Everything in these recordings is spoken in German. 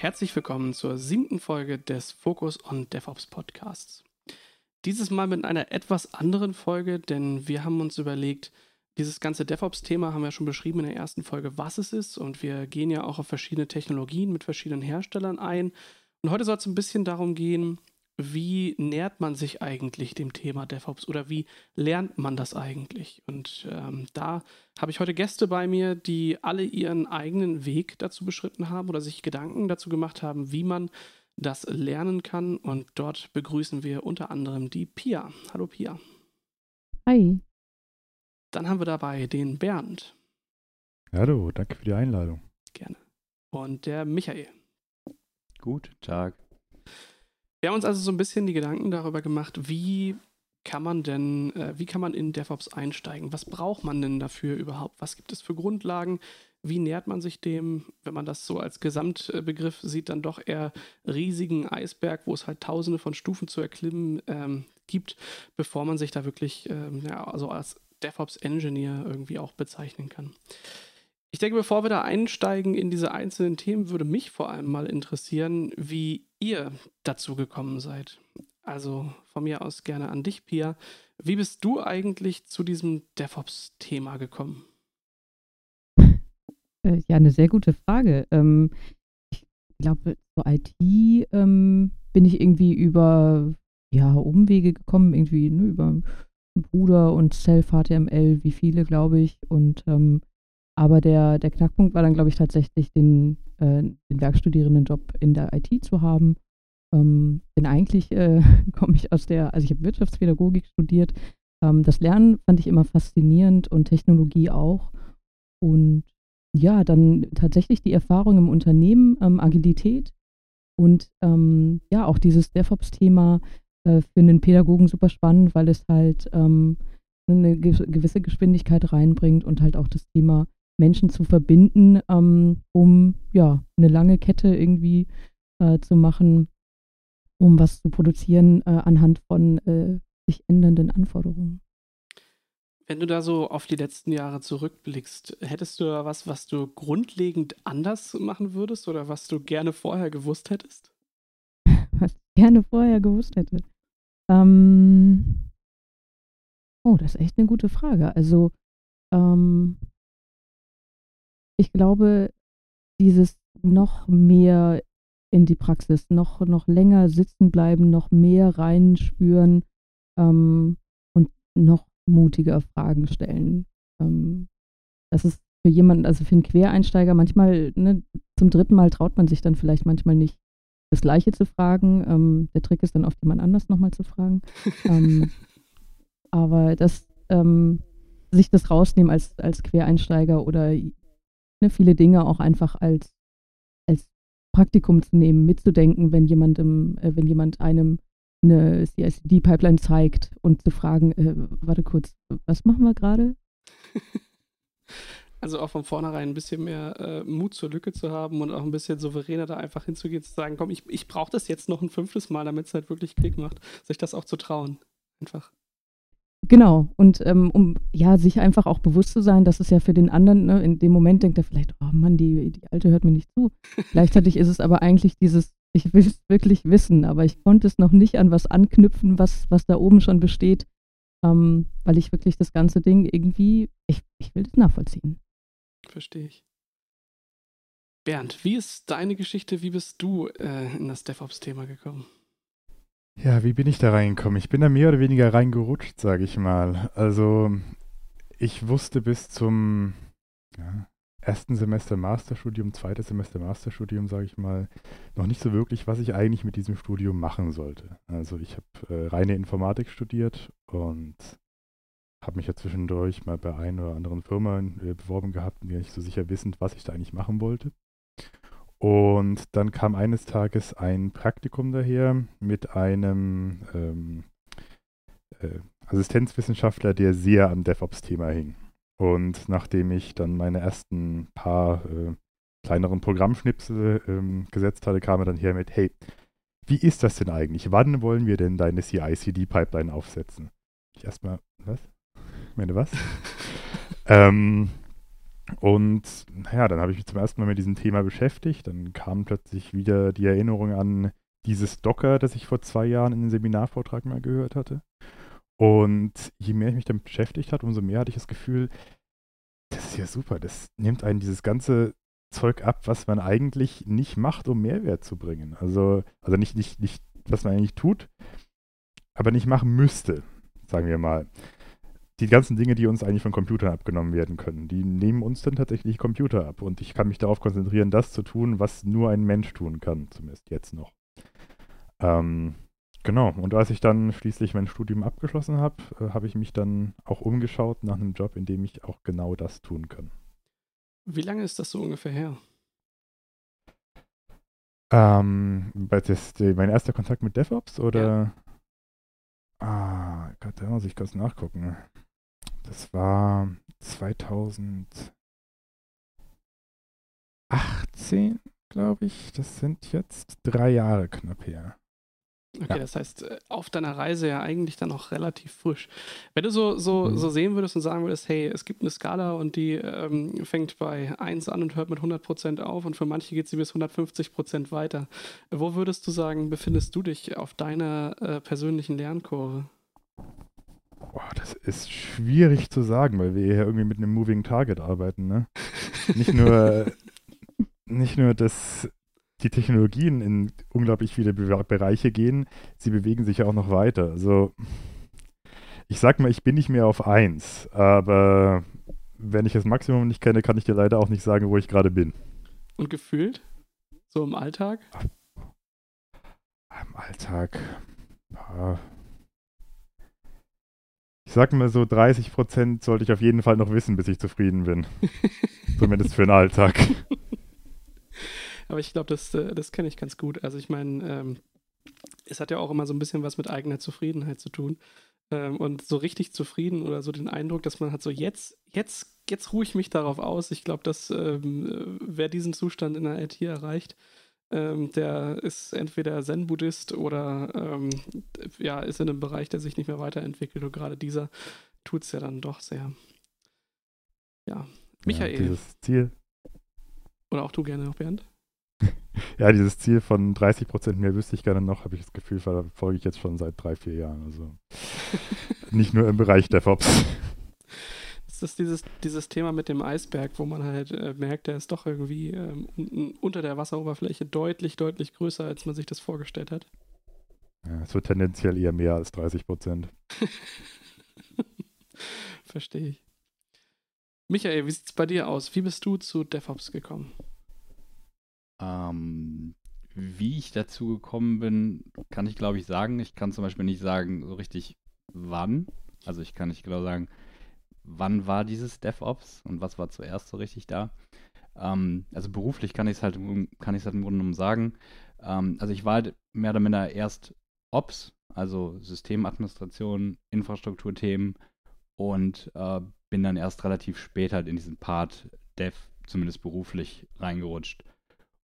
Herzlich willkommen zur siebten Folge des Focus on DevOps Podcasts. Dieses Mal mit einer etwas anderen Folge, denn wir haben uns überlegt, dieses ganze DevOps-Thema haben wir schon beschrieben in der ersten Folge, was es ist. Und wir gehen ja auch auf verschiedene Technologien mit verschiedenen Herstellern ein. Und heute soll es ein bisschen darum gehen, wie nähert man sich eigentlich dem Thema DevOps oder wie lernt man das eigentlich? Und ähm, da habe ich heute Gäste bei mir, die alle ihren eigenen Weg dazu beschritten haben oder sich Gedanken dazu gemacht haben, wie man das lernen kann. Und dort begrüßen wir unter anderem die Pia. Hallo Pia. Hi. Dann haben wir dabei den Bernd. Hallo, danke für die Einladung. Gerne. Und der Michael. Guten Tag. Wir haben uns also so ein bisschen die Gedanken darüber gemacht, wie kann man denn, äh, wie kann man in DevOps einsteigen? Was braucht man denn dafür überhaupt? Was gibt es für Grundlagen? Wie nähert man sich dem, wenn man das so als Gesamtbegriff sieht, dann doch eher riesigen Eisberg, wo es halt tausende von Stufen zu erklimmen ähm, gibt, bevor man sich da wirklich, ähm, ja, also als DevOps-Engineer irgendwie auch bezeichnen kann. Ich denke, bevor wir da einsteigen in diese einzelnen Themen, würde mich vor allem mal interessieren, wie ihr dazu gekommen seid. Also von mir aus gerne an dich, Pia. Wie bist du eigentlich zu diesem DevOps-Thema gekommen? Äh, ja, eine sehr gute Frage. Ähm, ich glaube, zur IT ähm, bin ich irgendwie über ja, Umwege gekommen, irgendwie ne, über einen Bruder und Self-HTML, wie viele, glaube ich. Und ähm, aber der, der Knackpunkt war dann, glaube ich, tatsächlich den, äh, den Werkstudierendenjob in der IT zu haben. Ähm, denn eigentlich äh, komme ich aus der, also ich habe Wirtschaftspädagogik studiert. Ähm, das Lernen fand ich immer faszinierend und Technologie auch. Und ja, dann tatsächlich die Erfahrung im Unternehmen, ähm, Agilität und ähm, ja, auch dieses DevOps-Thema äh, für einen Pädagogen super spannend, weil es halt ähm, eine gewisse Geschwindigkeit reinbringt und halt auch das Thema Menschen zu verbinden, ähm, um ja eine lange Kette irgendwie äh, zu machen, um was zu produzieren äh, anhand von äh, sich ändernden Anforderungen. Wenn du da so auf die letzten Jahre zurückblickst, hättest du da was, was du grundlegend anders machen würdest oder was du gerne vorher gewusst hättest? was ich gerne vorher gewusst hätte. Ähm oh, das ist echt eine gute Frage. Also ähm, ich glaube, dieses noch mehr in die Praxis, noch, noch länger sitzen bleiben, noch mehr reinspüren ähm, und noch mutiger Fragen stellen. Ähm, das ist für jemanden, also für einen Quereinsteiger manchmal, ne, zum dritten Mal traut man sich dann vielleicht manchmal nicht, das Gleiche zu fragen. Ähm, der Trick ist dann oft jemand anders nochmal zu fragen. ähm, aber das, ähm, sich das rausnehmen als, als Quereinsteiger oder ne, viele Dinge auch einfach als, als Praktikum zu nehmen, mitzudenken, wenn jemandem, äh, wenn jemand einem eine CICD-Pipeline zeigt und zu fragen, äh, warte kurz, was machen wir gerade? Also auch von vornherein ein bisschen mehr äh, Mut zur Lücke zu haben und auch ein bisschen souveräner da einfach hinzugehen, zu sagen, komm, ich, ich brauche das jetzt noch ein fünftes Mal, damit es halt wirklich Klick macht, sich das auch zu trauen. Einfach. Genau, und ähm, um ja, sich einfach auch bewusst zu sein, dass es ja für den anderen, ne, in dem Moment denkt er vielleicht, oh Mann, die, die Alte hört mir nicht zu. Gleichzeitig ist es aber eigentlich dieses, ich will es wirklich wissen, aber ich konnte es noch nicht an was anknüpfen, was, was da oben schon besteht, ähm, weil ich wirklich das ganze Ding irgendwie, ich, ich will das nachvollziehen. Verstehe ich. Bernd, wie ist deine Geschichte? Wie bist du äh, in das DevOps-Thema gekommen? Ja, wie bin ich da reingekommen? Ich bin da mehr oder weniger reingerutscht, sage ich mal. Also ich wusste bis zum ja, ersten Semester Masterstudium, zweites Semester Masterstudium, sage ich mal, noch nicht so wirklich, was ich eigentlich mit diesem Studium machen sollte. Also ich habe äh, reine Informatik studiert und habe mich ja zwischendurch mal bei ein oder anderen Firma äh, beworben gehabt nicht so sicher wissend, was ich da eigentlich machen wollte. Und dann kam eines Tages ein Praktikum daher mit einem ähm, äh, Assistenzwissenschaftler, der sehr am DevOps-Thema hing. Und nachdem ich dann meine ersten paar äh, kleineren Programmschnipsel ähm, gesetzt hatte, kam er dann her mit, hey, wie ist das denn eigentlich? Wann wollen wir denn deine CI-CD-Pipeline aufsetzen? Ich erstmal, was? Ich meine, was? ähm, Und naja, dann habe ich mich zum ersten Mal mit diesem Thema beschäftigt. Dann kam plötzlich wieder die Erinnerung an dieses Docker, das ich vor zwei Jahren in einem Seminarvortrag mal gehört hatte. Und je mehr ich mich damit beschäftigt habe, umso mehr hatte ich das Gefühl, das ist ja super. Das nimmt einen dieses ganze Zeug ab, was man eigentlich nicht macht, um Mehrwert zu bringen. Also, also nicht, nicht, nicht, was man eigentlich tut, aber nicht machen müsste, sagen wir mal. Die ganzen Dinge, die uns eigentlich von Computern abgenommen werden können, die nehmen uns dann tatsächlich Computer ab. Und ich kann mich darauf konzentrieren, das zu tun, was nur ein Mensch tun kann, zumindest jetzt noch. Ähm, genau, und als ich dann schließlich mein Studium abgeschlossen habe, äh, habe ich mich dann auch umgeschaut nach einem Job, in dem ich auch genau das tun kann. Wie lange ist das so ungefähr her? Ähm, das, mein erster Kontakt mit DevOps oder? Ja. Ah, Gott, da muss ich kurz nachgucken. Das war 2018, glaube ich. Das sind jetzt drei Jahre knapp her. Okay, ja. das heißt, äh, auf deiner Reise ja eigentlich dann noch relativ frisch. Wenn du so, so, mhm. so sehen würdest und sagen würdest, hey, es gibt eine Skala und die ähm, fängt bei 1 an und hört mit 100% auf und für manche geht sie bis 150% weiter. Wo würdest du sagen, befindest du dich auf deiner äh, persönlichen Lernkurve? Boah, das ist schwierig zu sagen, weil wir hier irgendwie mit einem Moving Target arbeiten, ne? Nicht nur, nicht nur das die Technologien in unglaublich viele Be Bereiche gehen, sie bewegen sich ja auch noch weiter. Also ich sag mal, ich bin nicht mehr auf 1, aber wenn ich das Maximum nicht kenne, kann ich dir leider auch nicht sagen, wo ich gerade bin. Und gefühlt? So im Alltag? Im Alltag. Ja. Ich sag mal so, 30 Prozent sollte ich auf jeden Fall noch wissen, bis ich zufrieden bin. Zumindest für den Alltag. Aber ich glaube, das, äh, das kenne ich ganz gut. Also ich meine, ähm, es hat ja auch immer so ein bisschen was mit eigener Zufriedenheit zu tun. Ähm, und so richtig zufrieden oder so den Eindruck, dass man hat so jetzt, jetzt, jetzt ruhe ich mich darauf aus. Ich glaube, dass ähm, wer diesen Zustand in der IT erreicht, ähm, der ist entweder Zen-Buddhist oder ähm, ja, ist in einem Bereich, der sich nicht mehr weiterentwickelt. Und gerade dieser tut es ja dann doch sehr. Ja. Michael. Ja, dieses Ziel. Oder auch du gerne noch, Bernd? ja, dieses Ziel von 30 Prozent mehr wüsste ich gerne noch, habe ich das Gefühl, verfolge ich jetzt schon seit drei, vier Jahren. Also nicht nur im Bereich DevOps. Das ist dieses, dieses Thema mit dem Eisberg, wo man halt äh, merkt, der ist doch irgendwie ähm, unter der Wasseroberfläche deutlich, deutlich größer, als man sich das vorgestellt hat. Ja, es wird tendenziell eher mehr als 30 Prozent. Verstehe ich. Michael, wie sieht es bei dir aus? Wie bist du zu DevOps gekommen? Ähm, wie ich dazu gekommen bin, kann ich glaube ich sagen. Ich kann zum Beispiel nicht sagen so richtig wann. Also ich kann nicht genau sagen, wann war dieses DevOps und was war zuerst so richtig da. Ähm, also beruflich kann ich es halt, kann ich halt im Grunde genommen sagen. Ähm, also ich war halt mehr oder minder erst Ops, also Systemadministration, Infrastrukturthemen und äh, bin dann erst relativ spät halt in diesen Part Dev, zumindest beruflich, reingerutscht.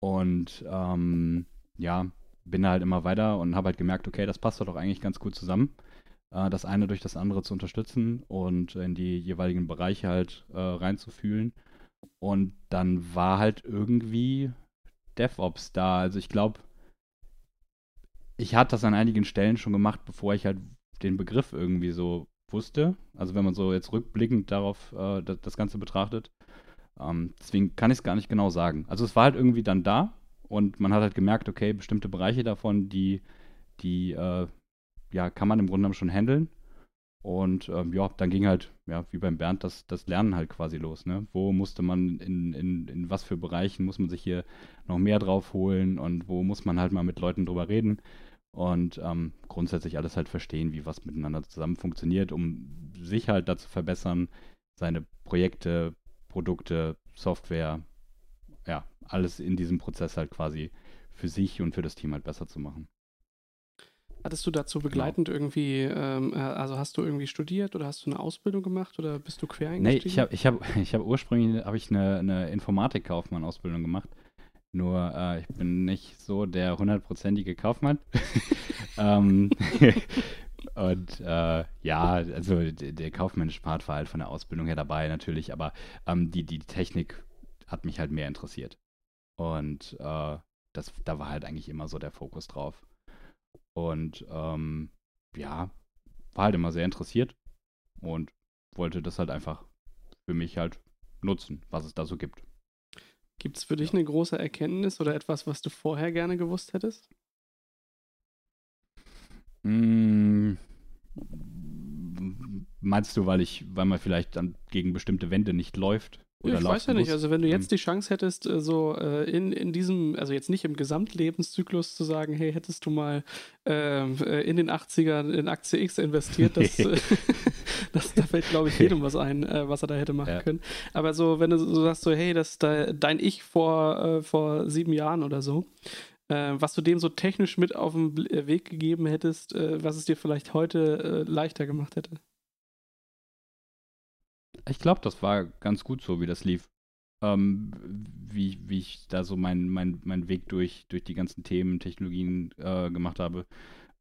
Und ähm, ja, bin halt immer weiter und habe halt gemerkt, okay, das passt doch eigentlich ganz gut zusammen, äh, das eine durch das andere zu unterstützen und in die jeweiligen Bereiche halt äh, reinzufühlen. Und dann war halt irgendwie DevOps da. Also ich glaube, ich hatte das an einigen Stellen schon gemacht, bevor ich halt den Begriff irgendwie so wusste. Also wenn man so jetzt rückblickend darauf äh, das, das Ganze betrachtet. Ähm, deswegen kann ich es gar nicht genau sagen. Also es war halt irgendwie dann da und man hat halt gemerkt, okay, bestimmte Bereiche davon, die, die äh, ja, kann man im Grunde genommen schon handeln. Und ähm, ja, dann ging halt, ja, wie beim Bernd, das, das Lernen halt quasi los. Ne? Wo musste man, in, in, in was für Bereichen muss man sich hier noch mehr drauf holen und wo muss man halt mal mit Leuten drüber reden und ähm, grundsätzlich alles halt verstehen, wie was miteinander zusammen funktioniert, um sich halt dazu verbessern, seine Projekte Produkte, Software, ja, alles in diesem Prozess halt quasi für sich und für das Team halt besser zu machen. Hattest du dazu genau. begleitend genau. irgendwie, ähm, äh, also hast du irgendwie studiert oder hast du eine Ausbildung gemacht oder bist du quer eingestiegen? Nee, ich habe ich hab, ich hab ursprünglich hab ich eine, eine Informatikkaufmann-Ausbildung gemacht. Nur äh, ich bin nicht so der hundertprozentige Kaufmann. ähm, Und äh, ja, also der, der kaufmännische Part war halt von der Ausbildung her dabei natürlich, aber ähm, die, die Technik hat mich halt mehr interessiert. Und äh, das, da war halt eigentlich immer so der Fokus drauf. Und ähm, ja, war halt immer sehr interessiert und wollte das halt einfach für mich halt nutzen, was es da so gibt. Gibt es für dich eine große Erkenntnis oder etwas, was du vorher gerne gewusst hättest? Mm, meinst du, weil ich, weil man vielleicht dann gegen bestimmte Wände nicht läuft? Ja, ich weiß ja nicht. Also wenn du jetzt die Chance hättest, äh, so äh, in, in diesem, also jetzt nicht im Gesamtlebenszyklus zu sagen, hey, hättest du mal ähm, äh, in den 80ern in Aktie X investiert, das, äh, das da fällt, glaube ich, jedem was ein, äh, was er da hätte machen ja. können. Aber so, wenn du so sagst, so, hey, das da, dein Ich vor, äh, vor sieben Jahren oder so, was du dem so technisch mit auf den Weg gegeben hättest, was es dir vielleicht heute leichter gemacht hätte. Ich glaube, das war ganz gut so, wie das lief. Ähm, wie, wie ich da so meinen mein, mein Weg durch, durch die ganzen Themen, Technologien äh, gemacht habe.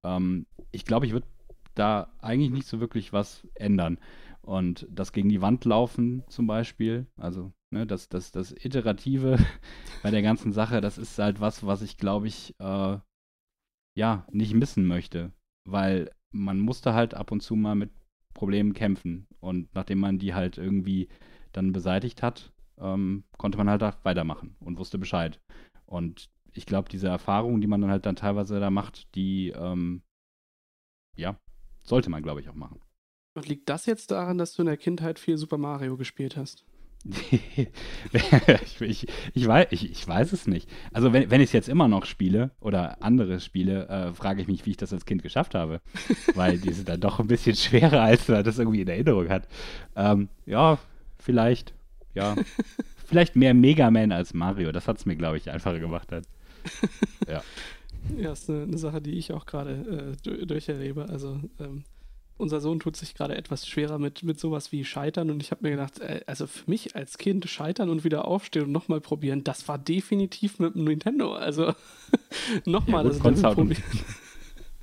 Ähm, ich glaube, ich würde da eigentlich nicht so wirklich was ändern. Und das gegen die Wand laufen zum Beispiel, also ne, das, das, das Iterative bei der ganzen Sache, das ist halt was, was ich glaube ich, äh, ja, nicht missen möchte. Weil man musste halt ab und zu mal mit Problemen kämpfen. Und nachdem man die halt irgendwie dann beseitigt hat, ähm, konnte man halt da weitermachen und wusste Bescheid. Und ich glaube, diese Erfahrungen, die man dann halt dann teilweise da macht, die, ähm, ja, sollte man, glaube ich, auch machen. Und liegt das jetzt daran, dass du in der Kindheit viel Super Mario gespielt hast? ich, ich, ich, weiß, ich, ich, weiß es nicht. Also wenn, wenn ich es jetzt immer noch spiele oder andere spiele, äh, frage ich mich, wie ich das als Kind geschafft habe. Weil die sind dann doch ein bisschen schwerer, als man das irgendwie in Erinnerung hat. Ähm, ja, vielleicht. Ja. vielleicht mehr Mega Man als Mario. Das hat es mir, glaube ich, einfacher gemacht. Hat. Ja. Ja, ist eine, eine Sache, die ich auch gerade äh, durcherlebe. Also ähm, unser Sohn tut sich gerade etwas schwerer mit, mit sowas wie Scheitern und ich habe mir gedacht, äh, also für mich als Kind Scheitern und wieder aufstehen und nochmal probieren, das war definitiv mit dem Nintendo. Also nochmal ja, das Level probieren.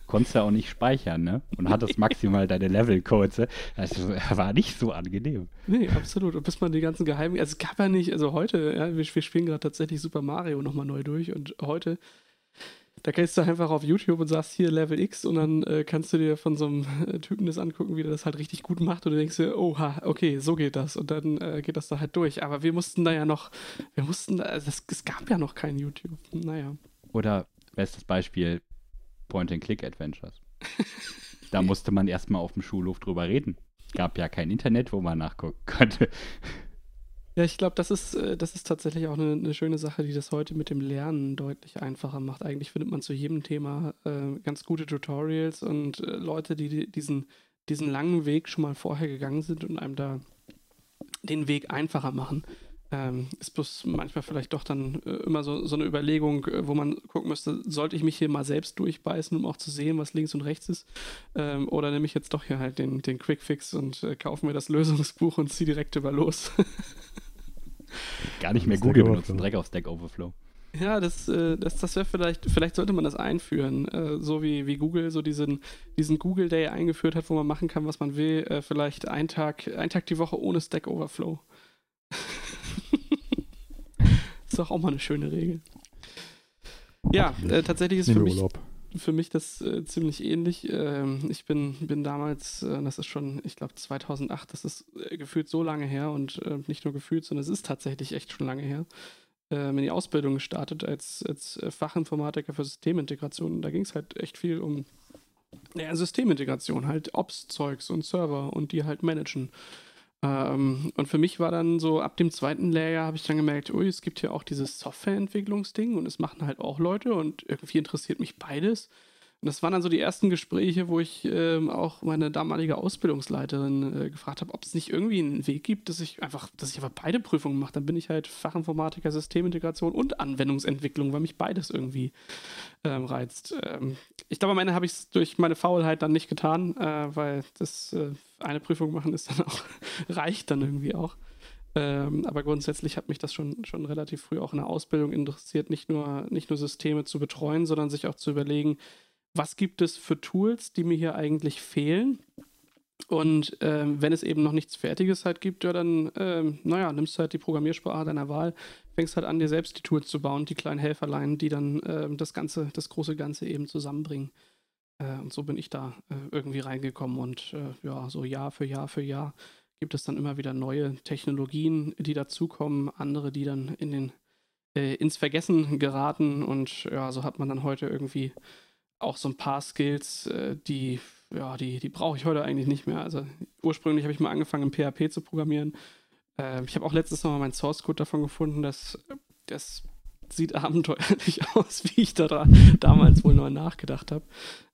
Konntest du auch nicht speichern, ne? Und hattest maximal deine Level-Codes. Also war nicht so angenehm. Nee, absolut. Und bis man die ganzen Geheimen, also es gab ja nicht, also heute, ja, wir, wir spielen gerade tatsächlich Super Mario nochmal neu durch und heute da gehst du einfach auf YouTube und sagst hier Level X und dann äh, kannst du dir von so einem äh, Typen das angucken, wie der das halt richtig gut macht und du denkst dir, oha, okay, so geht das und dann äh, geht das da halt durch. Aber wir mussten da ja noch, wir mussten, also es, es gab ja noch kein YouTube. Naja. Oder bestes Beispiel Point-and-Click-Adventures. da musste man erstmal auf dem Schulhof drüber reden. Gab ja kein Internet, wo man nachgucken konnte. Ja, ich glaube, das ist, äh, das ist tatsächlich auch eine, eine, schöne Sache, die das heute mit dem Lernen deutlich einfacher macht. Eigentlich findet man zu jedem Thema äh, ganz gute Tutorials und äh, Leute, die diesen, diesen langen Weg schon mal vorher gegangen sind und einem da den Weg einfacher machen. Ähm, ist bloß manchmal vielleicht doch dann äh, immer so, so eine Überlegung, äh, wo man gucken müsste, sollte ich mich hier mal selbst durchbeißen, um auch zu sehen, was links und rechts ist? Ähm, oder nehme ich jetzt doch hier halt den, den Quickfix und äh, kaufe mir das Lösungsbuch und ziehe direkt über los? Gar nicht mehr Google benutzen, direkt auf Stack Overflow. Ja, das, äh, das, das wäre vielleicht, vielleicht sollte man das einführen, äh, so wie, wie Google so diesen, diesen Google Day eingeführt hat, wo man machen kann, was man will. Äh, vielleicht einen Tag, einen Tag die Woche ohne Stack Overflow. ist doch auch mal eine schöne Regel. Ja, äh, tatsächlich ist für mich, für mich das äh, ziemlich ähnlich. Ähm, ich bin, bin damals, äh, das ist schon, ich glaube 2008, das ist äh, gefühlt so lange her und äh, nicht nur gefühlt, sondern es ist tatsächlich echt schon lange her, ähm, in die Ausbildung gestartet als, als äh, Fachinformatiker für Systemintegration. da ging es halt echt viel um ja, Systemintegration, halt Ops-Zeugs und Server und die halt managen. Ähm, und für mich war dann so, ab dem zweiten Layer habe ich dann gemerkt, ui, es gibt hier auch dieses Softwareentwicklungsding und es machen halt auch Leute und irgendwie interessiert mich beides. Und das waren dann so die ersten Gespräche, wo ich ähm, auch meine damalige Ausbildungsleiterin äh, gefragt habe, ob es nicht irgendwie einen Weg gibt, dass ich einfach, dass ich aber beide Prüfungen mache. Dann bin ich halt Fachinformatiker, Systemintegration und Anwendungsentwicklung, weil mich beides irgendwie ähm, reizt. Ähm, ich glaube, am Ende habe ich es durch meine Faulheit dann nicht getan, äh, weil das äh, eine Prüfung machen ist dann auch, reicht dann irgendwie auch. Ähm, aber grundsätzlich hat mich das schon, schon relativ früh auch in der Ausbildung interessiert, nicht nur, nicht nur Systeme zu betreuen, sondern sich auch zu überlegen, was gibt es für Tools, die mir hier eigentlich fehlen? Und ähm, wenn es eben noch nichts Fertiges halt gibt, ja, dann, ähm, naja, nimmst du halt die Programmiersprache deiner Wahl, fängst halt an, dir selbst die Tools zu bauen, die kleinen Helferlein, die dann ähm, das Ganze, das große Ganze eben zusammenbringen. Äh, und so bin ich da äh, irgendwie reingekommen und äh, ja, so Jahr für Jahr für Jahr gibt es dann immer wieder neue Technologien, die dazukommen, andere, die dann in den, äh, ins Vergessen geraten und ja, so hat man dann heute irgendwie auch so ein paar Skills, äh, die, ja, die, die brauche ich heute eigentlich nicht mehr. Also ursprünglich habe ich mal angefangen, im PHP zu programmieren. Äh, ich habe auch letztens noch mal meinen Source Code davon gefunden, dass das sieht abenteuerlich aus, wie ich da damals wohl neu nachgedacht habe.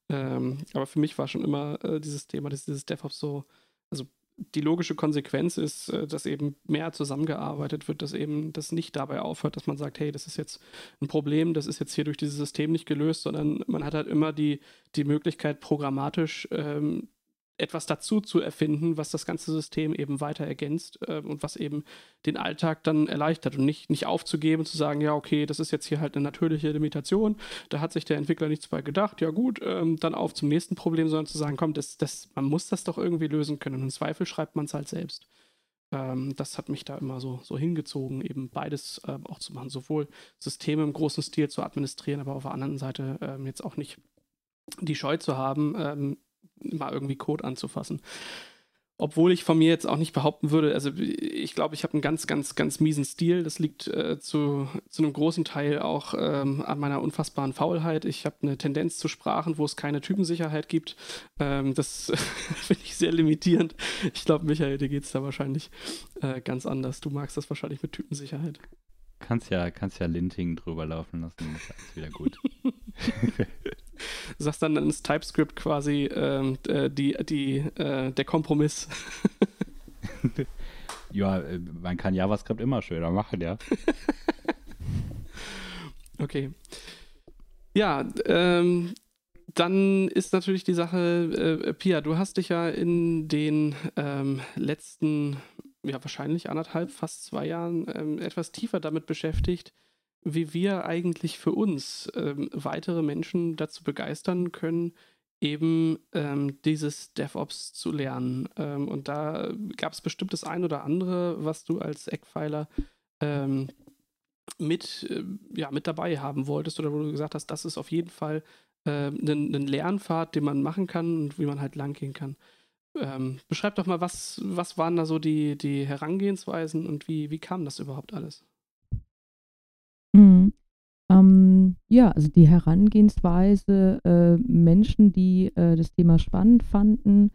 Ähm, aber für mich war schon immer äh, dieses Thema, dieses DevOps so, also die logische Konsequenz ist, äh, dass eben mehr zusammengearbeitet wird, dass eben das nicht dabei aufhört, dass man sagt, hey, das ist jetzt ein Problem, das ist jetzt hier durch dieses System nicht gelöst, sondern man hat halt immer die, die Möglichkeit, programmatisch ähm, etwas dazu zu erfinden, was das ganze System eben weiter ergänzt äh, und was eben den Alltag dann erleichtert. Und nicht, nicht aufzugeben, zu sagen, ja, okay, das ist jetzt hier halt eine natürliche Limitation, da hat sich der Entwickler nichts bei gedacht, ja gut, ähm, dann auf zum nächsten Problem, sondern zu sagen, komm, das, das, man muss das doch irgendwie lösen können. Und im Zweifel schreibt man es halt selbst. Ähm, das hat mich da immer so, so hingezogen, eben beides äh, auch zu machen, sowohl Systeme im großen Stil zu administrieren, aber auf der anderen Seite ähm, jetzt auch nicht die Scheu zu haben, ähm, mal irgendwie Code anzufassen. Obwohl ich von mir jetzt auch nicht behaupten würde, also ich glaube, ich habe einen ganz, ganz, ganz miesen Stil. Das liegt äh, zu, zu einem großen Teil auch ähm, an meiner unfassbaren Faulheit. Ich habe eine Tendenz zu Sprachen, wo es keine Typensicherheit gibt. Ähm, das finde ich sehr limitierend. Ich glaube, Michael, dir geht es da wahrscheinlich äh, ganz anders. Du magst das wahrscheinlich mit Typensicherheit. Kannst ja, kannst ja Linting drüber laufen lassen, dann ist alles wieder gut. Du sagst dann ins TypeScript quasi ähm, äh, die, die, äh, der Kompromiss. ja, äh, man kann JavaScript immer schöner machen, ja. okay. Ja, ähm, dann ist natürlich die Sache, äh, Pia, du hast dich ja in den ähm, letzten, ja wahrscheinlich anderthalb, fast zwei Jahren ähm, etwas tiefer damit beschäftigt, wie wir eigentlich für uns ähm, weitere Menschen dazu begeistern können, eben ähm, dieses DevOps zu lernen. Ähm, und da gab es bestimmt das ein oder andere, was du als Eckpfeiler ähm, mit, äh, ja, mit dabei haben wolltest oder wo du gesagt hast, das ist auf jeden Fall äh, ein, ein Lernpfad, den man machen kann und wie man halt langgehen kann. Ähm, beschreib doch mal, was, was waren da so die, die Herangehensweisen und wie, wie kam das überhaupt alles? Mhm. Ähm, ja, also die Herangehensweise, äh, Menschen, die äh, das Thema spannend fanden,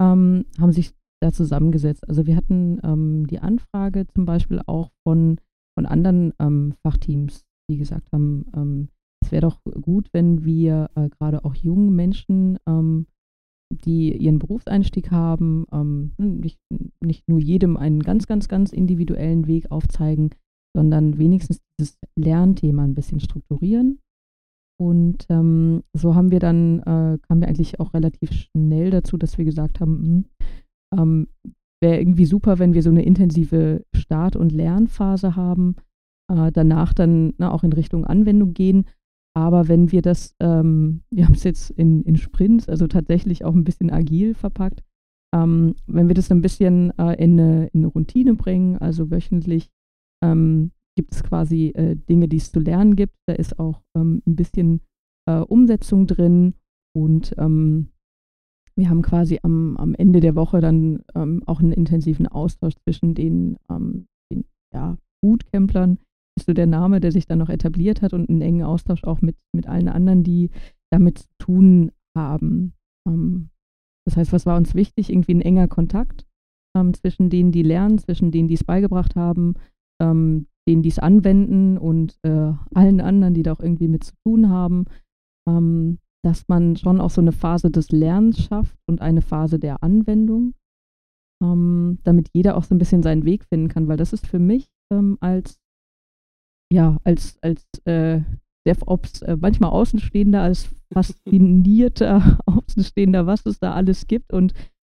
ähm, haben sich da zusammengesetzt. Also wir hatten ähm, die Anfrage zum Beispiel auch von, von anderen ähm, Fachteams, die gesagt haben, ähm, es wäre doch gut, wenn wir äh, gerade auch jungen Menschen, ähm, die ihren Berufseinstieg haben, nicht, nicht nur jedem einen ganz, ganz, ganz individuellen Weg aufzeigen, sondern wenigstens dieses Lernthema ein bisschen strukturieren. Und ähm, so haben wir dann, äh, kamen wir eigentlich auch relativ schnell dazu, dass wir gesagt haben, hm, ähm, wäre irgendwie super, wenn wir so eine intensive Start- und Lernphase haben, äh, danach dann na, auch in Richtung Anwendung gehen. Aber wenn wir das, ähm, wir haben es jetzt in, in Sprints, also tatsächlich auch ein bisschen agil verpackt, ähm, wenn wir das ein bisschen äh, in, eine, in, eine, Routine bringen, also wöchentlich ähm, gibt es quasi äh, Dinge, die es zu lernen gibt. Da ist auch ähm, ein bisschen äh, Umsetzung drin und ähm, wir haben quasi am, am Ende der Woche dann ähm, auch einen intensiven Austausch zwischen den, ähm, den ja, Bootcamplern, ist so der Name, der sich dann noch etabliert hat und einen engen Austausch auch mit, mit allen anderen, die damit zu tun haben. Ähm, das heißt, was war uns wichtig? Irgendwie ein enger Kontakt zwischen denen, die lernen, zwischen denen, die es beigebracht haben, ähm, denen, die es anwenden und äh, allen anderen, die da auch irgendwie mit zu tun haben, ähm, dass man schon auch so eine Phase des Lernens schafft und eine Phase der Anwendung, ähm, damit jeder auch so ein bisschen seinen Weg finden kann, weil das ist für mich ähm, als ja, als, als äh, DevOps äh, manchmal Außenstehender, als faszinierter Außenstehender, was es da alles gibt und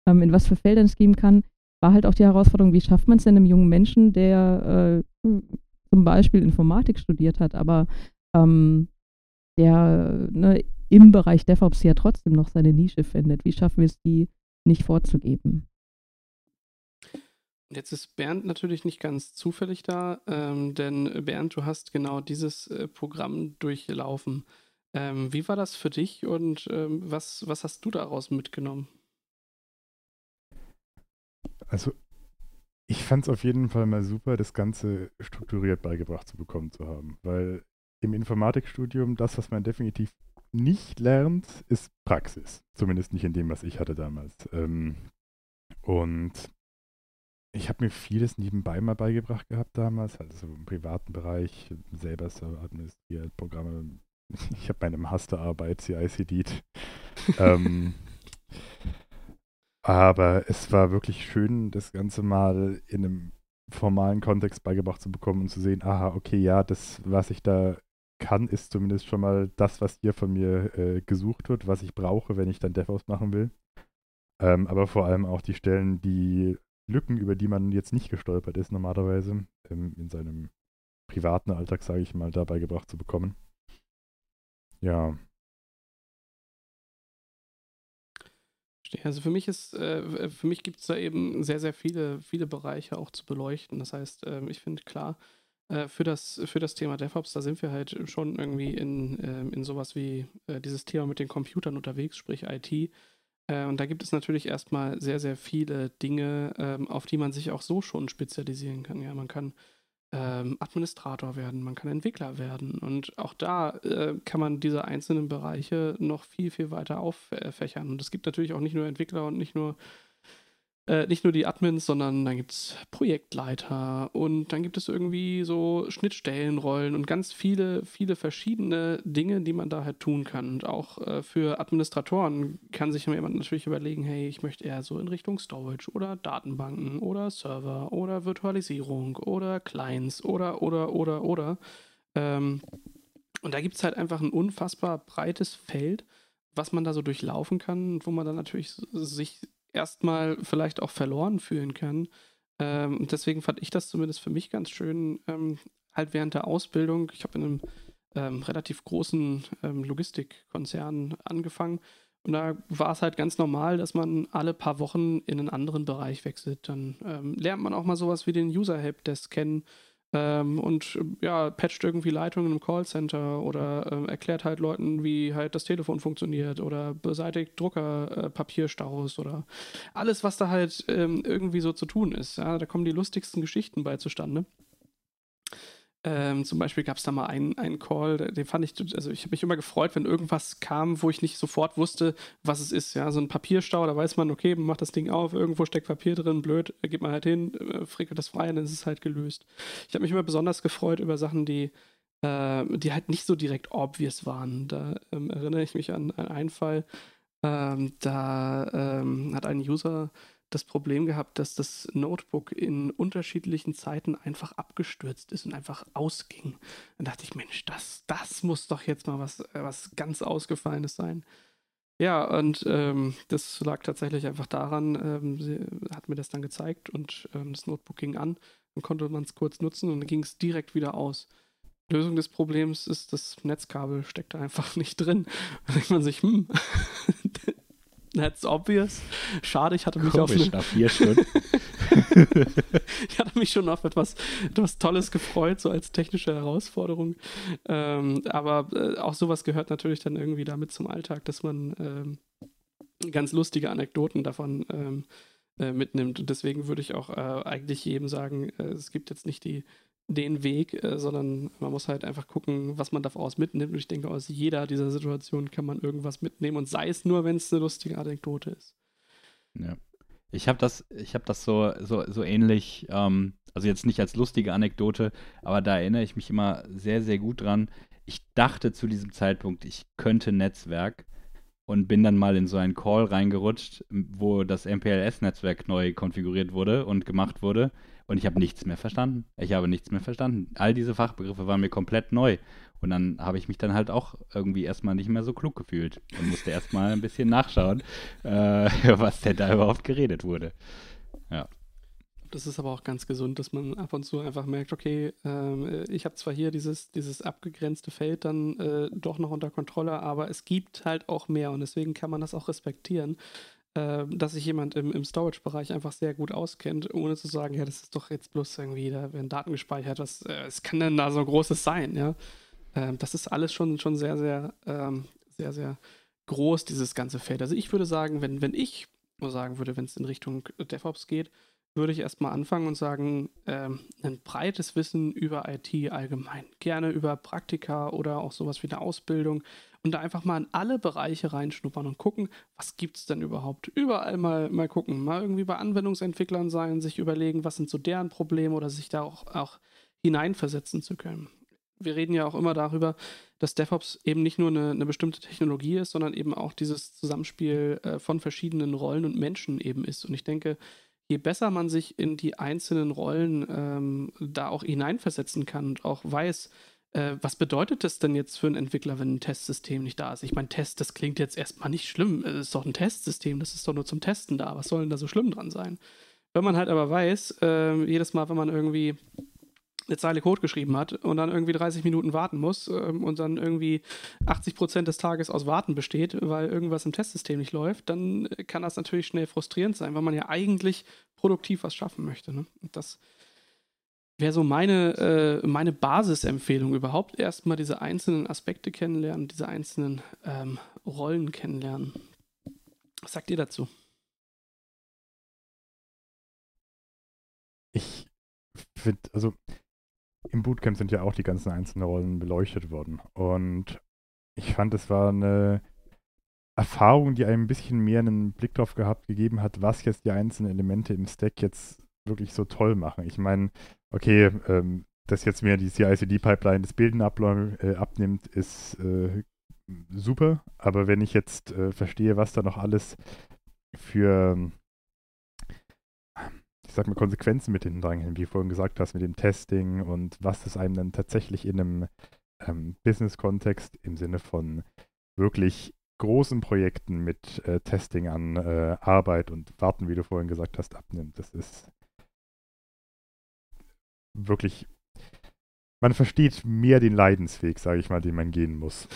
ähm, in was für Feldern es geben kann, war halt auch die Herausforderung, wie schafft man es denn einem jungen Menschen, der äh, zum Beispiel Informatik studiert hat, aber ähm, der ne, im Bereich DevOps ja trotzdem noch seine Nische findet. Wie schaffen wir es, die nicht vorzugeben? Jetzt ist Bernd natürlich nicht ganz zufällig da, ähm, denn Bernd, du hast genau dieses äh, Programm durchlaufen. Ähm, wie war das für dich und ähm, was, was hast du daraus mitgenommen? Also, ich fand es auf jeden Fall mal super, das Ganze strukturiert beigebracht zu bekommen zu haben, weil im Informatikstudium das, was man definitiv nicht lernt, ist Praxis. Zumindest nicht in dem, was ich hatte damals. Ähm, und ich habe mir vieles nebenbei mal beigebracht gehabt damals, also im privaten Bereich, selber Server administriert, Programme. Ich habe meine Masterarbeit CICD. ähm, aber es war wirklich schön, das Ganze mal in einem formalen Kontext beigebracht zu bekommen und zu sehen, aha, okay, ja, das, was ich da kann, ist zumindest schon mal das, was hier von mir äh, gesucht wird, was ich brauche, wenn ich dann DevOps machen will. Ähm, aber vor allem auch die Stellen, die Lücken, über die man jetzt nicht gestolpert ist normalerweise, ähm, in seinem privaten Alltag, sage ich mal, dabei gebracht zu bekommen. Ja. Also für mich ist, äh, für mich gibt es da eben sehr, sehr viele, viele Bereiche auch zu beleuchten. Das heißt, äh, ich finde klar, äh, für, das, für das Thema DevOps, da sind wir halt schon irgendwie in, ähm, in sowas wie äh, dieses Thema mit den Computern unterwegs, sprich IT. Äh, und da gibt es natürlich erstmal sehr, sehr viele Dinge, ähm, auf die man sich auch so schon spezialisieren kann. Ja, man kann ähm, Administrator werden, man kann Entwickler werden. Und auch da äh, kann man diese einzelnen Bereiche noch viel, viel weiter auffächern. Und es gibt natürlich auch nicht nur Entwickler und nicht nur äh, nicht nur die Admins, sondern dann gibt es Projektleiter und dann gibt es irgendwie so Schnittstellenrollen und ganz viele, viele verschiedene Dinge, die man da halt tun kann. Und auch äh, für Administratoren kann sich jemand natürlich überlegen, hey, ich möchte eher so in Richtung Storage oder Datenbanken oder Server oder Virtualisierung oder Clients oder, oder, oder, oder. Ähm, und da gibt es halt einfach ein unfassbar breites Feld, was man da so durchlaufen kann, wo man dann natürlich sich erstmal vielleicht auch verloren fühlen kann. Ähm, deswegen fand ich das zumindest für mich ganz schön, ähm, halt während der Ausbildung. Ich habe in einem ähm, relativ großen ähm, Logistikkonzern angefangen. Und da war es halt ganz normal, dass man alle paar Wochen in einen anderen Bereich wechselt. Dann ähm, lernt man auch mal sowas wie den User Help Desk kennen ähm, und ja, patcht irgendwie Leitungen im Callcenter oder äh, erklärt halt Leuten, wie halt das Telefon funktioniert oder beseitigt Druckerpapierstaus äh, oder alles, was da halt ähm, irgendwie so zu tun ist. Ja, da kommen die lustigsten Geschichten bei zustande. Ähm, zum Beispiel gab es da mal einen, einen Call, den fand ich, also ich habe mich immer gefreut, wenn irgendwas kam, wo ich nicht sofort wusste, was es ist. Ja, so ein Papierstau, da weiß man, okay, man macht das Ding auf, irgendwo steckt Papier drin, blöd, geht man halt hin, äh, frickelt das frei und dann ist es halt gelöst. Ich habe mich immer besonders gefreut über Sachen, die, äh, die halt nicht so direkt obvious waren. Da ähm, erinnere ich mich an, an einen Fall, ähm, da ähm, hat ein User das Problem gehabt, dass das Notebook in unterschiedlichen Zeiten einfach abgestürzt ist und einfach ausging. Dann dachte ich, Mensch, das, das muss doch jetzt mal was, was ganz Ausgefallenes sein. Ja, und ähm, das lag tatsächlich einfach daran, ähm, sie hat mir das dann gezeigt und ähm, das Notebook ging an. Dann konnte man es kurz nutzen und dann ging es direkt wieder aus. Lösung des Problems ist, das Netzkabel steckt da einfach nicht drin. Da denkt man sich, hm, That's obvious. Schade, ich hatte mich Komisch, auf eine, nach vier Stunden. ich hatte mich schon auf etwas, etwas Tolles gefreut, so als technische Herausforderung. Ähm, aber äh, auch sowas gehört natürlich dann irgendwie damit zum Alltag, dass man ähm, ganz lustige Anekdoten davon ähm, äh, mitnimmt. Und deswegen würde ich auch äh, eigentlich jedem sagen, äh, es gibt jetzt nicht die den Weg, äh, sondern man muss halt einfach gucken, was man daraus mitnimmt. Und ich denke, aus jeder dieser Situationen kann man irgendwas mitnehmen und sei es nur, wenn es eine lustige Anekdote ist. Ja. Ich habe das, ich habe das so, so, so ähnlich, ähm, also jetzt nicht als lustige Anekdote, aber da erinnere ich mich immer sehr, sehr gut dran. Ich dachte zu diesem Zeitpunkt, ich könnte Netzwerk und bin dann mal in so einen Call reingerutscht, wo das MPLS-Netzwerk neu konfiguriert wurde und gemacht wurde. Und ich habe nichts mehr verstanden. Ich habe nichts mehr verstanden. All diese Fachbegriffe waren mir komplett neu. Und dann habe ich mich dann halt auch irgendwie erstmal nicht mehr so klug gefühlt und musste erstmal ein bisschen nachschauen, äh, was denn da überhaupt geredet wurde. Ja. Das ist aber auch ganz gesund, dass man ab und zu einfach merkt, okay, ähm, ich habe zwar hier dieses, dieses abgegrenzte Feld dann äh, doch noch unter Kontrolle, aber es gibt halt auch mehr und deswegen kann man das auch respektieren, äh, dass sich jemand im, im Storage-Bereich einfach sehr gut auskennt, ohne zu sagen, ja, das ist doch jetzt bloß irgendwie, da werden Daten gespeichert, was äh, kann denn da so großes sein, ja. Ähm, das ist alles schon, schon sehr, sehr, ähm, sehr, sehr groß, dieses ganze Feld. Also ich würde sagen, wenn, wenn ich sagen würde, wenn es in Richtung DevOps geht, würde ich erstmal anfangen und sagen, ähm, ein breites Wissen über IT allgemein. Gerne über Praktika oder auch sowas wie eine Ausbildung und da einfach mal in alle Bereiche reinschnuppern und gucken, was gibt es denn überhaupt. Überall mal, mal gucken, mal irgendwie bei Anwendungsentwicklern sein, sich überlegen, was sind so deren Probleme oder sich da auch, auch hineinversetzen zu können wir reden ja auch immer darüber, dass DevOps eben nicht nur eine, eine bestimmte Technologie ist, sondern eben auch dieses Zusammenspiel äh, von verschiedenen Rollen und Menschen eben ist. Und ich denke, je besser man sich in die einzelnen Rollen ähm, da auch hineinversetzen kann und auch weiß, äh, was bedeutet das denn jetzt für einen Entwickler, wenn ein Testsystem nicht da ist? Ich meine, Test, das klingt jetzt erstmal nicht schlimm. Es ist doch ein Testsystem, das ist doch nur zum Testen da. Was soll denn da so schlimm dran sein? Wenn man halt aber weiß, äh, jedes Mal, wenn man irgendwie eine Zeile Code geschrieben hat und dann irgendwie 30 Minuten warten muss ähm, und dann irgendwie 80 Prozent des Tages aus Warten besteht, weil irgendwas im Testsystem nicht läuft, dann kann das natürlich schnell frustrierend sein, weil man ja eigentlich produktiv was schaffen möchte. Ne? Und das wäre so meine, äh, meine Basisempfehlung überhaupt erstmal diese einzelnen Aspekte kennenlernen, diese einzelnen ähm, Rollen kennenlernen. Was sagt ihr dazu? Ich finde, also im Bootcamp sind ja auch die ganzen einzelnen Rollen beleuchtet worden. Und ich fand, es war eine Erfahrung, die einem ein bisschen mehr einen Blick drauf gehabt, gegeben hat, was jetzt die einzelnen Elemente im Stack jetzt wirklich so toll machen. Ich meine, okay, ähm, dass jetzt mir die CI-CD-Pipeline das Bilden äh, abnimmt, ist äh, super. Aber wenn ich jetzt äh, verstehe, was da noch alles für ich sag mal, Konsequenzen mit hinten dranhängen, wie du vorhin gesagt hast, mit dem Testing und was das einem dann tatsächlich in einem ähm, Business-Kontext im Sinne von wirklich großen Projekten mit äh, Testing an äh, Arbeit und Warten, wie du vorhin gesagt hast, abnimmt. Das ist wirklich, man versteht mehr den Leidensweg, sage ich mal, den man gehen muss,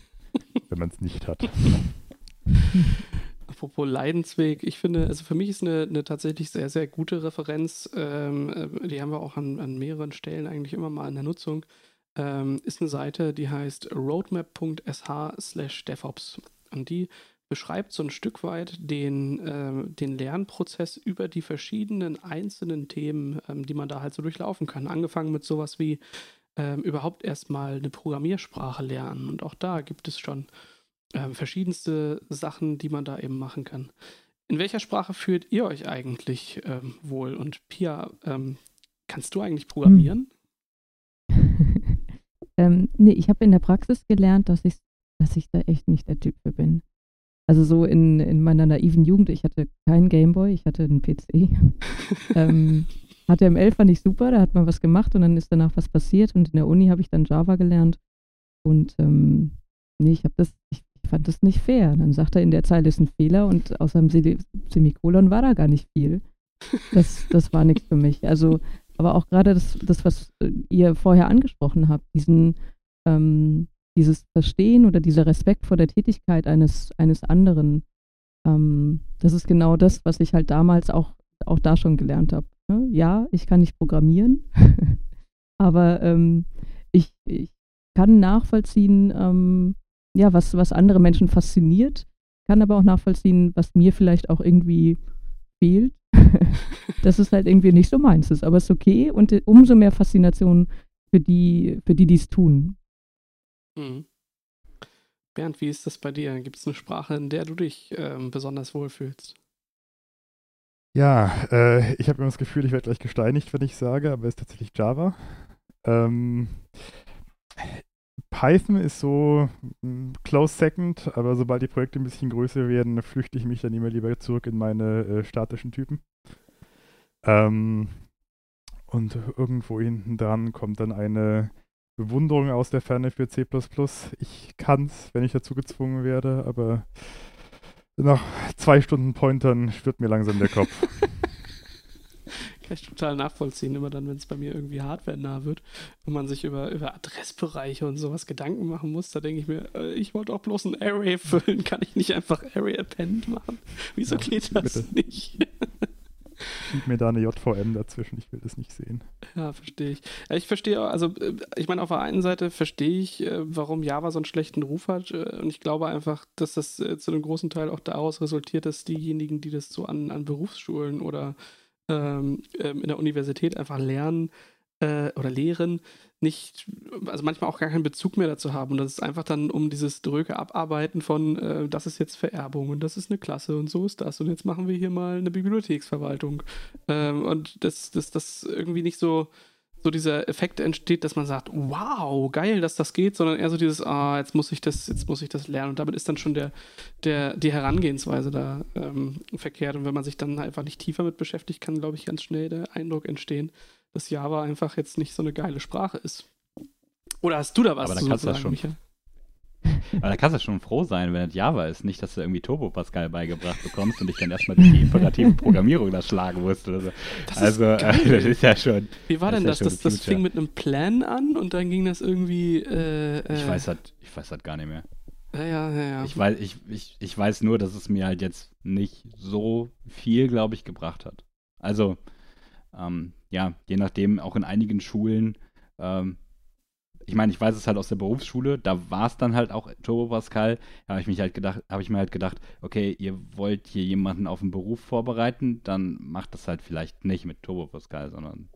wenn man es nicht hat. apropos Leidensweg, ich finde, also für mich ist eine, eine tatsächlich sehr, sehr gute Referenz, ähm, äh, die haben wir auch an, an, mehreren Stellen eigentlich immer mal in der Nutzung, ähm, ist eine Seite, die heißt roadmap.sh slash DevOps. Und die beschreibt so ein Stück weit den, äh, den Lernprozess über die verschiedenen einzelnen Themen, ähm, die man da halt so durchlaufen kann. Angefangen mit sowas wie ähm, überhaupt erstmal eine Programmiersprache lernen. Und auch da gibt es schon äh, verschiedenste Sachen, die man da eben machen kann. In welcher Sprache fühlt ihr euch eigentlich ähm, wohl? Und Pia, ähm, kannst du eigentlich programmieren? ähm, nee, ich habe in der Praxis gelernt, dass ich, dass ich da echt nicht der Typ für bin. Also so in, in meiner naiven Jugend, ich hatte keinen Gameboy, ich hatte einen PC. ähm, HTML fand ich super, da hat man was gemacht und dann ist danach was passiert und in der Uni habe ich dann Java gelernt. Und ähm, nee, ich habe das, ich fand das nicht fair. Dann sagt er, in der Zeile ist ein Fehler und außer dem Semikolon war da gar nicht viel. Das, das war nichts für mich. Also, aber auch gerade das, das, was äh, ihr vorher angesprochen habt, diesen, ähm, dieses Verstehen oder dieser Respekt vor der Tätigkeit eines, eines anderen, ähm, das ist genau das, was ich halt damals auch, auch da schon gelernt habe. Ne? Ja, ich kann nicht programmieren, aber ähm, ich, ich kann nachvollziehen, ähm, ja, was, was andere Menschen fasziniert, kann aber auch nachvollziehen, was mir vielleicht auch irgendwie fehlt. dass es halt irgendwie nicht so meins ist. Aber es ist okay und äh, umso mehr Faszination für die, für die, die es tun. Mhm. Bernd, wie ist das bei dir? Gibt es eine Sprache, in der du dich ähm, besonders wohlfühlst? Ja, äh, ich habe immer das Gefühl, ich werde gleich gesteinigt, wenn ich sage, aber es ist tatsächlich Java. Ähm, Python ist so hm, close second, aber sobald die Projekte ein bisschen größer werden, flüchte ich mich dann immer lieber zurück in meine äh, statischen Typen. Ähm, und irgendwo hinten dran kommt dann eine Bewunderung aus der Ferne für C. Ich kann's, wenn ich dazu gezwungen werde, aber nach zwei Stunden Pointern spürt mir langsam der Kopf. kann ich total nachvollziehen, immer dann, wenn es bei mir irgendwie Hardware nah wird und man sich über, über Adressbereiche und sowas Gedanken machen muss, da denke ich mir, äh, ich wollte auch bloß ein Array füllen, kann ich nicht einfach Array Append machen? Wieso ja, geht das bitte. nicht? Schieb mir da eine JVM dazwischen, ich will das nicht sehen. Ja, verstehe ich. Ich verstehe, also äh, ich meine, auf der einen Seite verstehe ich, äh, warum Java so einen schlechten Ruf hat äh, und ich glaube einfach, dass das zu einem großen Teil auch daraus resultiert, dass diejenigen, die das so an, an Berufsschulen oder ähm, ähm in der Universität einfach lernen, oder lehren, nicht, also manchmal auch gar keinen Bezug mehr dazu haben. Und das ist einfach dann um dieses dröge Abarbeiten von, äh, das ist jetzt Vererbung und das ist eine Klasse und so ist das. Und jetzt machen wir hier mal eine Bibliotheksverwaltung. Ähm, und das, das, das irgendwie nicht so, so dieser Effekt entsteht, dass man sagt, wow, geil, dass das geht, sondern eher so dieses, ah, jetzt muss ich das, jetzt muss ich das lernen. Und damit ist dann schon der, der, die Herangehensweise da ähm, verkehrt. Und wenn man sich dann einfach nicht tiefer mit beschäftigt, kann, glaube ich, ganz schnell der Eindruck entstehen, dass Java einfach jetzt nicht so eine geile Sprache ist. Oder hast du da was Aber da kannst du sagen, schon, Michael? Aber da kannst du schon froh sein, wenn es Java ist. Nicht, dass du irgendwie Turbo Pascal beigebracht bekommst und dich dann erstmal durch die imperative Programmierung da schlagen musst. Oder so. Das also, äh, das ist ja schon. Wie war denn das? Ja das, das, das fing mit einem Plan an und dann ging das irgendwie. Äh, äh, ich, weiß halt, ich weiß halt gar nicht mehr. Ja, ja, ja. Ich weiß, ich, ich, ich weiß nur, dass es mir halt jetzt nicht so viel, glaube ich, gebracht hat. Also, ähm, ja, je nachdem, auch in einigen Schulen, ähm, ich meine, ich weiß es halt aus der Berufsschule, da war es dann halt auch Turbo Pascal. Da habe ich halt gedacht, ich mir halt gedacht, okay, ihr wollt hier jemanden auf den Beruf vorbereiten, dann macht das halt vielleicht nicht mit Turbo Pascal, sondern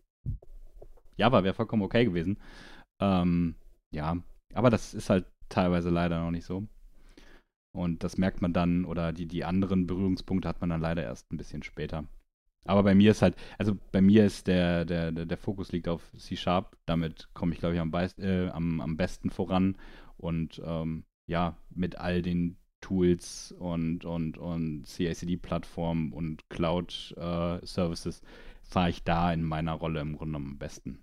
Java wäre vollkommen okay gewesen. Ähm, ja, aber das ist halt teilweise leider noch nicht so. Und das merkt man dann, oder die, die anderen Berührungspunkte hat man dann leider erst ein bisschen später. Aber bei mir ist halt, also bei mir ist der, der, der, der Fokus liegt auf C-Sharp. Damit komme ich, glaube ich, am, äh, am, am besten voran. Und ähm, ja, mit all den Tools und, und, und CICD-Plattformen und Cloud-Services äh, fahre ich da in meiner Rolle im Grunde am besten.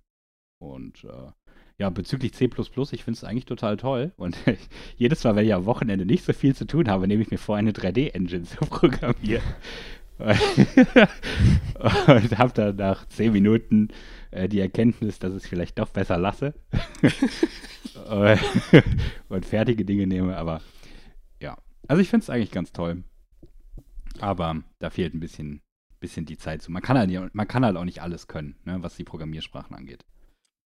Und äh, ja, bezüglich C, ich finde es eigentlich total toll. Und jedes Mal, wenn ich am Wochenende nicht so viel zu tun habe, nehme ich mir vor, eine 3D-Engine zu programmieren. und habe dann nach zehn Minuten äh, die Erkenntnis, dass ich es vielleicht doch besser lasse und fertige Dinge nehme. Aber ja, also ich finde es eigentlich ganz toll. Aber da fehlt ein bisschen, bisschen die Zeit zu. Man kann halt, man kann halt auch nicht alles können, ne, was die Programmiersprachen angeht.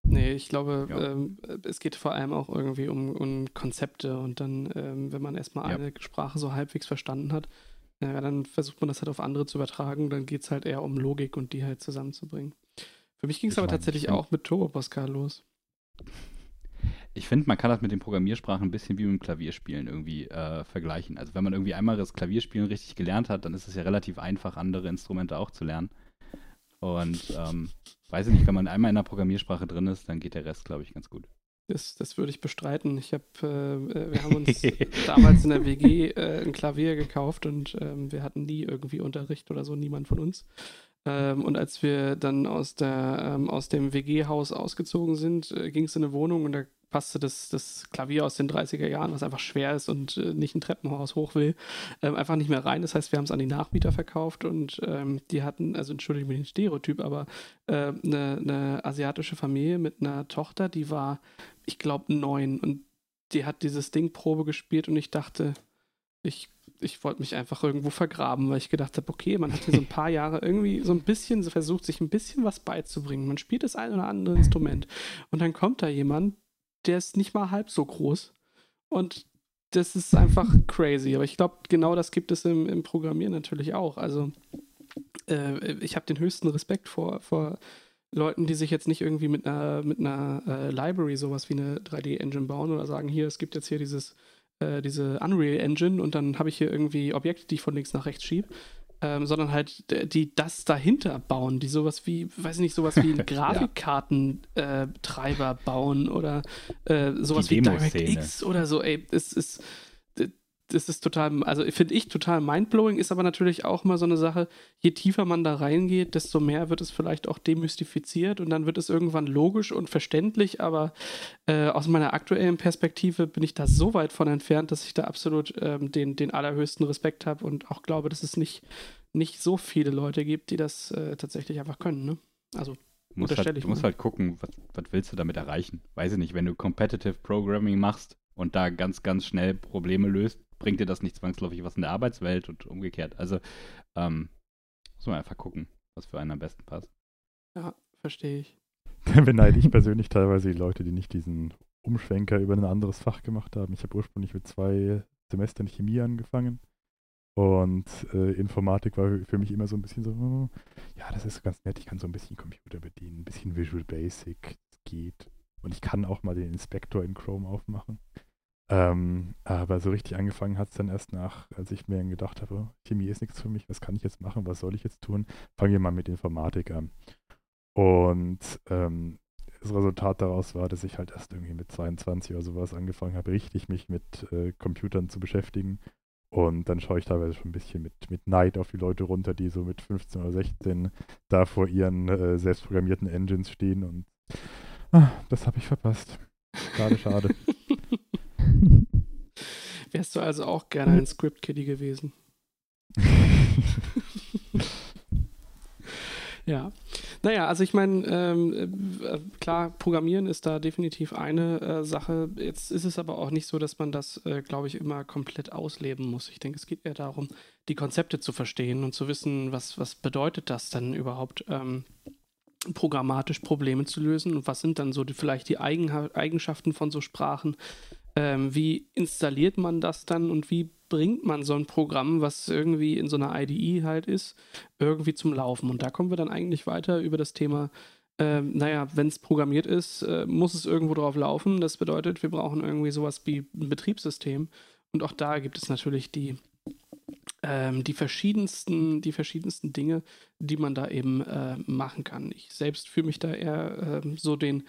Nee, ich glaube, ja. ähm, es geht vor allem auch irgendwie um, um Konzepte und dann, ähm, wenn man erstmal ja. eine Sprache so halbwegs verstanden hat, ja, dann versucht man das halt auf andere zu übertragen. Dann geht es halt eher um Logik und die halt zusammenzubringen. Für mich ging es aber meine, tatsächlich auch mit Turbo Pascal los. Ich finde, man kann das mit den Programmiersprachen ein bisschen wie mit dem Klavierspielen irgendwie äh, vergleichen. Also wenn man irgendwie einmal das Klavierspielen richtig gelernt hat, dann ist es ja relativ einfach, andere Instrumente auch zu lernen. Und ähm, weiß ich nicht, wenn man einmal in der Programmiersprache drin ist, dann geht der Rest, glaube ich, ganz gut. Das, das würde ich bestreiten. Ich habe, äh, äh wir haben uns damals in der WG äh, ein Klavier gekauft und ähm, wir hatten nie irgendwie Unterricht oder so, niemand von uns. Ähm, und als wir dann aus, der, ähm, aus dem WG-Haus ausgezogen sind, äh, ging es in eine Wohnung und da passte das, das Klavier aus den 30er Jahren, was einfach schwer ist und äh, nicht ein Treppenhaus hoch will, ähm, einfach nicht mehr rein. Das heißt, wir haben es an die Nachmieter verkauft und ähm, die hatten, also entschuldige mich den Stereotyp, aber äh, eine, eine asiatische Familie mit einer Tochter, die war, ich glaube, neun und die hat dieses Ding Probe gespielt und ich dachte, ich ich wollte mich einfach irgendwo vergraben, weil ich gedacht habe, okay, man hat hier so ein paar Jahre irgendwie so ein bisschen versucht, sich ein bisschen was beizubringen. Man spielt das ein oder andere Instrument. Und dann kommt da jemand, der ist nicht mal halb so groß. Und das ist einfach crazy. Aber ich glaube, genau das gibt es im, im Programmieren natürlich auch. Also äh, ich habe den höchsten Respekt vor, vor Leuten, die sich jetzt nicht irgendwie mit einer, mit einer äh, Library sowas wie eine 3D-Engine bauen oder sagen, hier, es gibt jetzt hier dieses, äh, diese Unreal Engine und dann habe ich hier irgendwie Objekte, die ich von links nach rechts schiebe ähm, sondern halt die das dahinter bauen, die sowas wie, weiß ich nicht, sowas wie einen Grafikkartentreiber äh, bauen oder äh, sowas wie DirectX oder so, ey, es ist das ist total, also finde ich total mindblowing, ist aber natürlich auch mal so eine Sache, je tiefer man da reingeht, desto mehr wird es vielleicht auch demystifiziert und dann wird es irgendwann logisch und verständlich, aber äh, aus meiner aktuellen Perspektive bin ich da so weit von entfernt, dass ich da absolut ähm, den, den allerhöchsten Respekt habe und auch glaube, dass es nicht, nicht so viele Leute gibt, die das äh, tatsächlich einfach können, ne? Also Du musst, Unterstell halt, ich du musst mal. halt gucken, was, was willst du damit erreichen? Weiß ich nicht, wenn du Competitive Programming machst und da ganz, ganz schnell Probleme löst, bringt dir das nicht zwangsläufig was in der Arbeitswelt und umgekehrt. Also ähm, muss man einfach gucken, was für einen am besten passt. verstehe ich. beneide ich persönlich teilweise die Leute, die nicht diesen Umschwenker über ein anderes Fach gemacht haben. Ich habe ursprünglich mit zwei Semestern Chemie angefangen und äh, Informatik war für mich immer so ein bisschen so, oh, ja, das ist ganz nett, ich kann so ein bisschen Computer bedienen, ein bisschen Visual Basic, das geht. Und ich kann auch mal den Inspektor in Chrome aufmachen. Ähm, aber so richtig angefangen hat es dann erst nach, als ich mir gedacht habe, oh, Chemie ist nichts für mich, was kann ich jetzt machen, was soll ich jetzt tun? Fangen wir mal mit Informatik an. Und ähm, das Resultat daraus war, dass ich halt erst irgendwie mit 22 oder sowas angefangen habe, richtig mich mit äh, Computern zu beschäftigen. Und dann schaue ich teilweise schon ein bisschen mit, mit Neid auf die Leute runter, die so mit 15 oder 16 da vor ihren äh, selbstprogrammierten Engines stehen. Und ah, das habe ich verpasst. Schade, schade. Wärst du also auch gerne ein Script-Kiddie gewesen? Ja. Naja, also ich meine, ähm, äh, klar, Programmieren ist da definitiv eine äh, Sache. Jetzt ist es aber auch nicht so, dass man das, äh, glaube ich, immer komplett ausleben muss. Ich denke, es geht eher darum, die Konzepte zu verstehen und zu wissen, was, was bedeutet das denn überhaupt, ähm, programmatisch Probleme zu lösen und was sind dann so die, vielleicht die Eigen Eigenschaften von so Sprachen. Ähm, wie installiert man das dann und wie bringt man so ein Programm, was irgendwie in so einer IDE halt ist, irgendwie zum Laufen? Und da kommen wir dann eigentlich weiter über das Thema, ähm, naja, wenn es programmiert ist, äh, muss es irgendwo drauf laufen. Das bedeutet, wir brauchen irgendwie sowas wie ein Betriebssystem. Und auch da gibt es natürlich die, ähm, die, verschiedensten, die verschiedensten Dinge, die man da eben äh, machen kann. Ich selbst fühle mich da eher äh, so den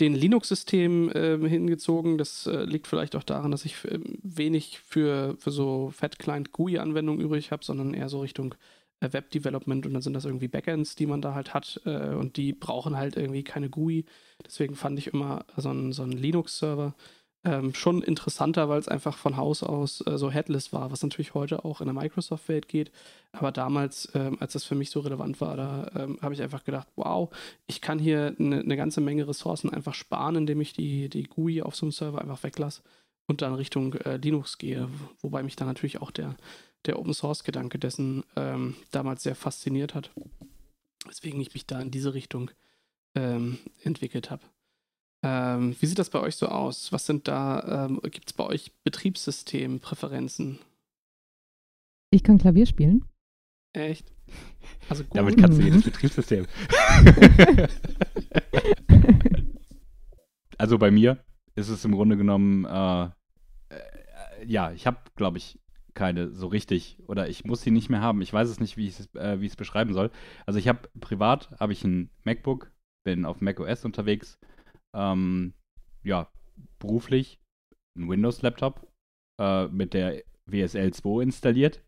den Linux-System äh, hingezogen. Das äh, liegt vielleicht auch daran, dass ich äh, wenig für, für so Fat-Client-GUI-Anwendungen übrig habe, sondern eher so Richtung äh, Web-Development und dann sind das irgendwie Backends, die man da halt hat äh, und die brauchen halt irgendwie keine GUI. Deswegen fand ich immer so einen, so einen Linux-Server ähm, schon interessanter, weil es einfach von Haus aus äh, so headless war, was natürlich heute auch in der Microsoft-Welt geht. Aber damals, ähm, als das für mich so relevant war, da ähm, habe ich einfach gedacht, wow, ich kann hier eine ne ganze Menge Ressourcen einfach sparen, indem ich die, die GUI auf so einem Server einfach weglasse und dann Richtung äh, Linux gehe. Wobei mich dann natürlich auch der, der Open-Source-Gedanke dessen ähm, damals sehr fasziniert hat. Weswegen ich mich da in diese Richtung ähm, entwickelt habe. Ähm, wie sieht das bei euch so aus? Was sind da, ähm, gibt es bei euch Betriebssystempräferenzen? Ich kann Klavier spielen. Echt? Also gut. Damit kannst du Mhm. jedes Betriebssystem. also bei mir ist es im Grunde genommen, äh, äh, ja, ich habe, glaube ich, keine so richtig oder ich muss sie nicht mehr haben. Ich weiß es nicht, wie ich es äh, wie ich es beschreiben soll. Also ich habe privat habe ich ein MacBook, bin auf macOS unterwegs. Ähm, ja, beruflich ein Windows-Laptop äh, mit der WSL 2 installiert,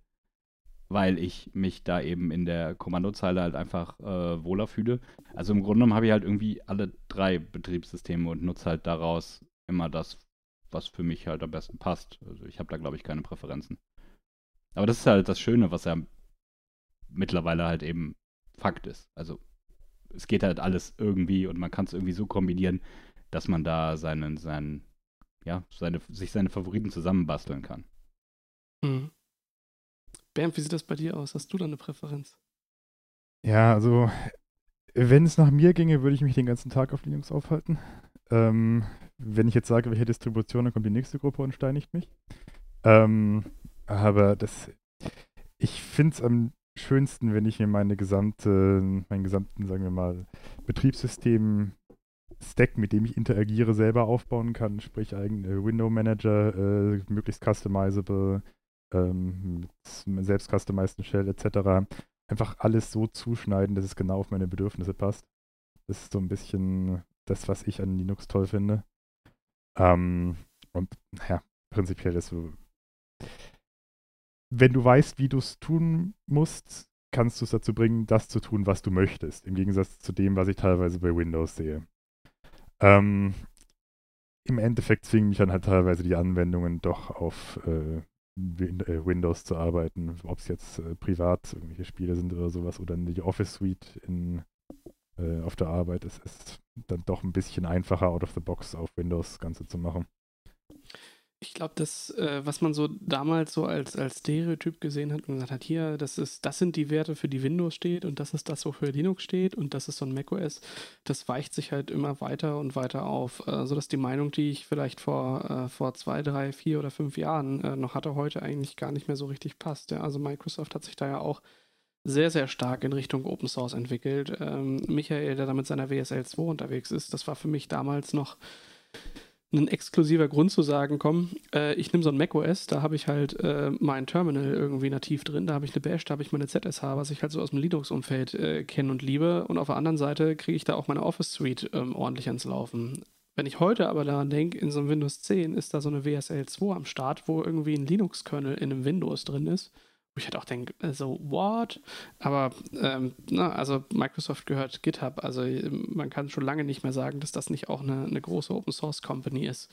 weil ich mich da eben in der Kommandozeile halt einfach äh, wohler fühle. Also im Grunde genommen habe ich halt irgendwie alle drei Betriebssysteme und nutze halt daraus immer das, was für mich halt am besten passt. Also ich habe da, glaube ich, keine Präferenzen. Aber das ist halt das Schöne, was ja mittlerweile halt eben Fakt ist. Also es geht halt alles irgendwie und man kann es irgendwie so kombinieren, dass man da seinen, seinen, ja, seine, sich seine Favoriten zusammenbasteln kann. Hm. Bernd, wie sieht das bei dir aus? Hast du da eine Präferenz? Ja, also wenn es nach mir ginge, würde ich mich den ganzen Tag auf Linux aufhalten. Ähm, wenn ich jetzt sage, welche Distribution, dann kommt die nächste Gruppe und steinigt mich. Ähm, aber das, ich finde es am schönsten, wenn ich mir meine gesamte, meinen gesamten, sagen wir mal, Betriebssystem Stack, mit dem ich interagiere, selber aufbauen kann, sprich eigene Window Manager, äh, möglichst customizable, ähm, mit selbst customizeden Shell etc. Einfach alles so zuschneiden, dass es genau auf meine Bedürfnisse passt. Das ist so ein bisschen das, was ich an Linux toll finde. Ähm, und naja, prinzipiell ist so, wenn du weißt, wie du es tun musst, kannst du es dazu bringen, das zu tun, was du möchtest. Im Gegensatz zu dem, was ich teilweise bei Windows sehe. Ähm, Im Endeffekt zwingen mich dann halt teilweise die Anwendungen doch auf äh, äh, Windows zu arbeiten. Ob es jetzt äh, privat irgendwelche Spiele sind oder sowas oder die Office Suite in äh, auf der Arbeit. Es ist dann doch ein bisschen einfacher, out of the box auf Windows das Ganze zu machen. Ich glaube, das, äh, was man so damals so als, als Stereotyp gesehen hat und gesagt hat, hier, das ist, das sind die Werte, für die Windows steht und das ist das, wofür Linux steht und das ist so ein macOS, das weicht sich halt immer weiter und weiter auf. Äh, sodass die Meinung, die ich vielleicht vor, äh, vor zwei, drei, vier oder fünf Jahren äh, noch hatte, heute eigentlich gar nicht mehr so richtig passt. Ja? Also Microsoft hat sich da ja auch sehr, sehr stark in Richtung Open Source entwickelt. Ähm, Michael, der da mit seiner WSL 2 unterwegs ist, das war für mich damals noch ein exklusiver Grund zu sagen, komm, äh, ich nehme so ein macOS, da habe ich halt äh, mein Terminal irgendwie nativ drin, da habe ich eine Bash, da habe ich meine ZSH, was ich halt so aus dem Linux-Umfeld äh, kenne und liebe. Und auf der anderen Seite kriege ich da auch meine Office-Suite ähm, ordentlich ans Laufen. Wenn ich heute aber daran denke, in so einem Windows 10 ist da so eine WSL 2 am Start, wo irgendwie ein Linux-Kernel in einem Windows drin ist ich halt auch denke, also, what? Aber, ähm, na, also Microsoft gehört GitHub, also man kann schon lange nicht mehr sagen, dass das nicht auch eine, eine große Open Source Company ist.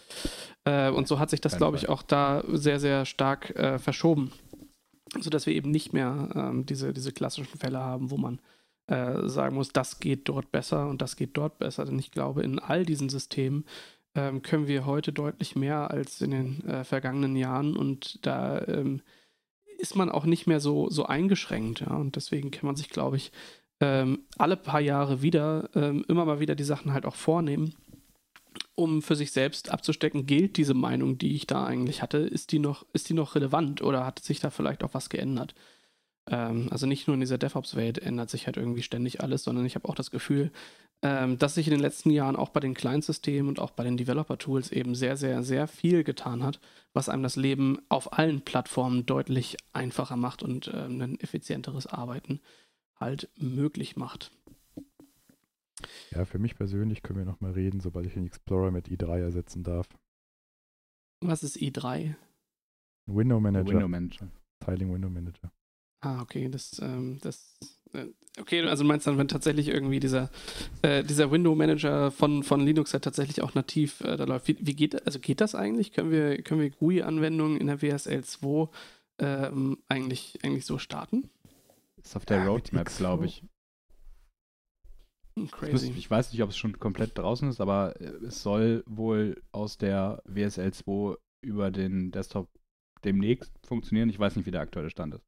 Äh, und so hat sich das, glaube ich, auch da sehr, sehr stark äh, verschoben, sodass wir eben nicht mehr ähm, diese, diese klassischen Fälle haben, wo man äh, sagen muss, das geht dort besser und das geht dort besser. Denn ich glaube, in all diesen Systemen ähm, können wir heute deutlich mehr als in den äh, vergangenen Jahren und da ähm, ist man auch nicht mehr so, so eingeschränkt. Ja? Und deswegen kann man sich, glaube ich, ähm, alle paar Jahre wieder ähm, immer mal wieder die Sachen halt auch vornehmen, um für sich selbst abzustecken, gilt diese Meinung, die ich da eigentlich hatte, ist die noch, ist die noch relevant oder hat sich da vielleicht auch was geändert? Ähm, also nicht nur in dieser DevOps-Welt ändert sich halt irgendwie ständig alles, sondern ich habe auch das Gefühl, ähm, dass sich in den letzten Jahren auch bei den Client-Systemen und auch bei den Developer-Tools eben sehr, sehr, sehr viel getan hat, was einem das Leben auf allen Plattformen deutlich einfacher macht und ähm, ein effizienteres Arbeiten halt möglich macht. Ja, für mich persönlich können wir nochmal reden, sobald ich den Explorer mit i3 ersetzen darf. Was ist i3? Window Manager. Window Manager. Tiling Window Manager. Ah, okay, das, ähm, das, okay, also du meinst dann, wenn tatsächlich irgendwie dieser, äh, dieser Window Manager von, von Linux halt tatsächlich auch nativ äh, da läuft. Wie, wie, geht, also geht das eigentlich? Können wir, können wir GUI-Anwendungen in der WSL 2 ähm, eigentlich, eigentlich so starten? Ist auf der ja, Roadmap, glaube ich. Hm, crazy. Ich weiß nicht, ob es schon komplett draußen ist, aber äh, es soll wohl aus der WSL 2 über den Desktop demnächst funktionieren. Ich weiß nicht, wie der aktuelle Stand ist.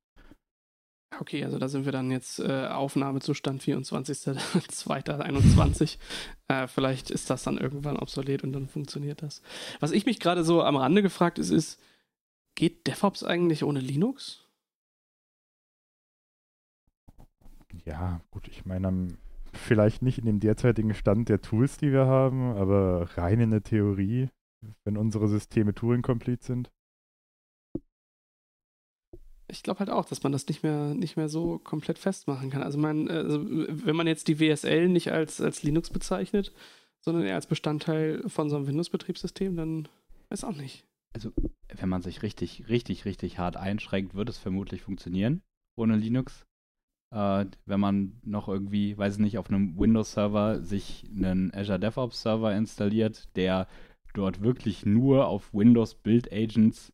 Okay, also da sind wir dann jetzt äh, Aufnahmezustand 24.02.21. äh, vielleicht ist das dann irgendwann obsolet und dann funktioniert das. Was ich mich gerade so am Rande gefragt ist, ist, geht DevOps eigentlich ohne Linux? Ja, gut, ich meine, vielleicht nicht in dem derzeitigen Stand der Tools, die wir haben, aber rein in der Theorie, wenn unsere Systeme Turing-complete sind. Ich glaube halt auch, dass man das nicht mehr, nicht mehr so komplett festmachen kann. Also, man, also wenn man jetzt die WSL nicht als, als Linux bezeichnet, sondern eher als Bestandteil von so einem Windows-Betriebssystem, dann weiß auch nicht. Also, wenn man sich richtig, richtig, richtig hart einschränkt, wird es vermutlich funktionieren ohne Linux. Äh, wenn man noch irgendwie, weiß ich nicht, auf einem Windows-Server sich einen Azure DevOps-Server installiert, der dort wirklich nur auf Windows Build Agents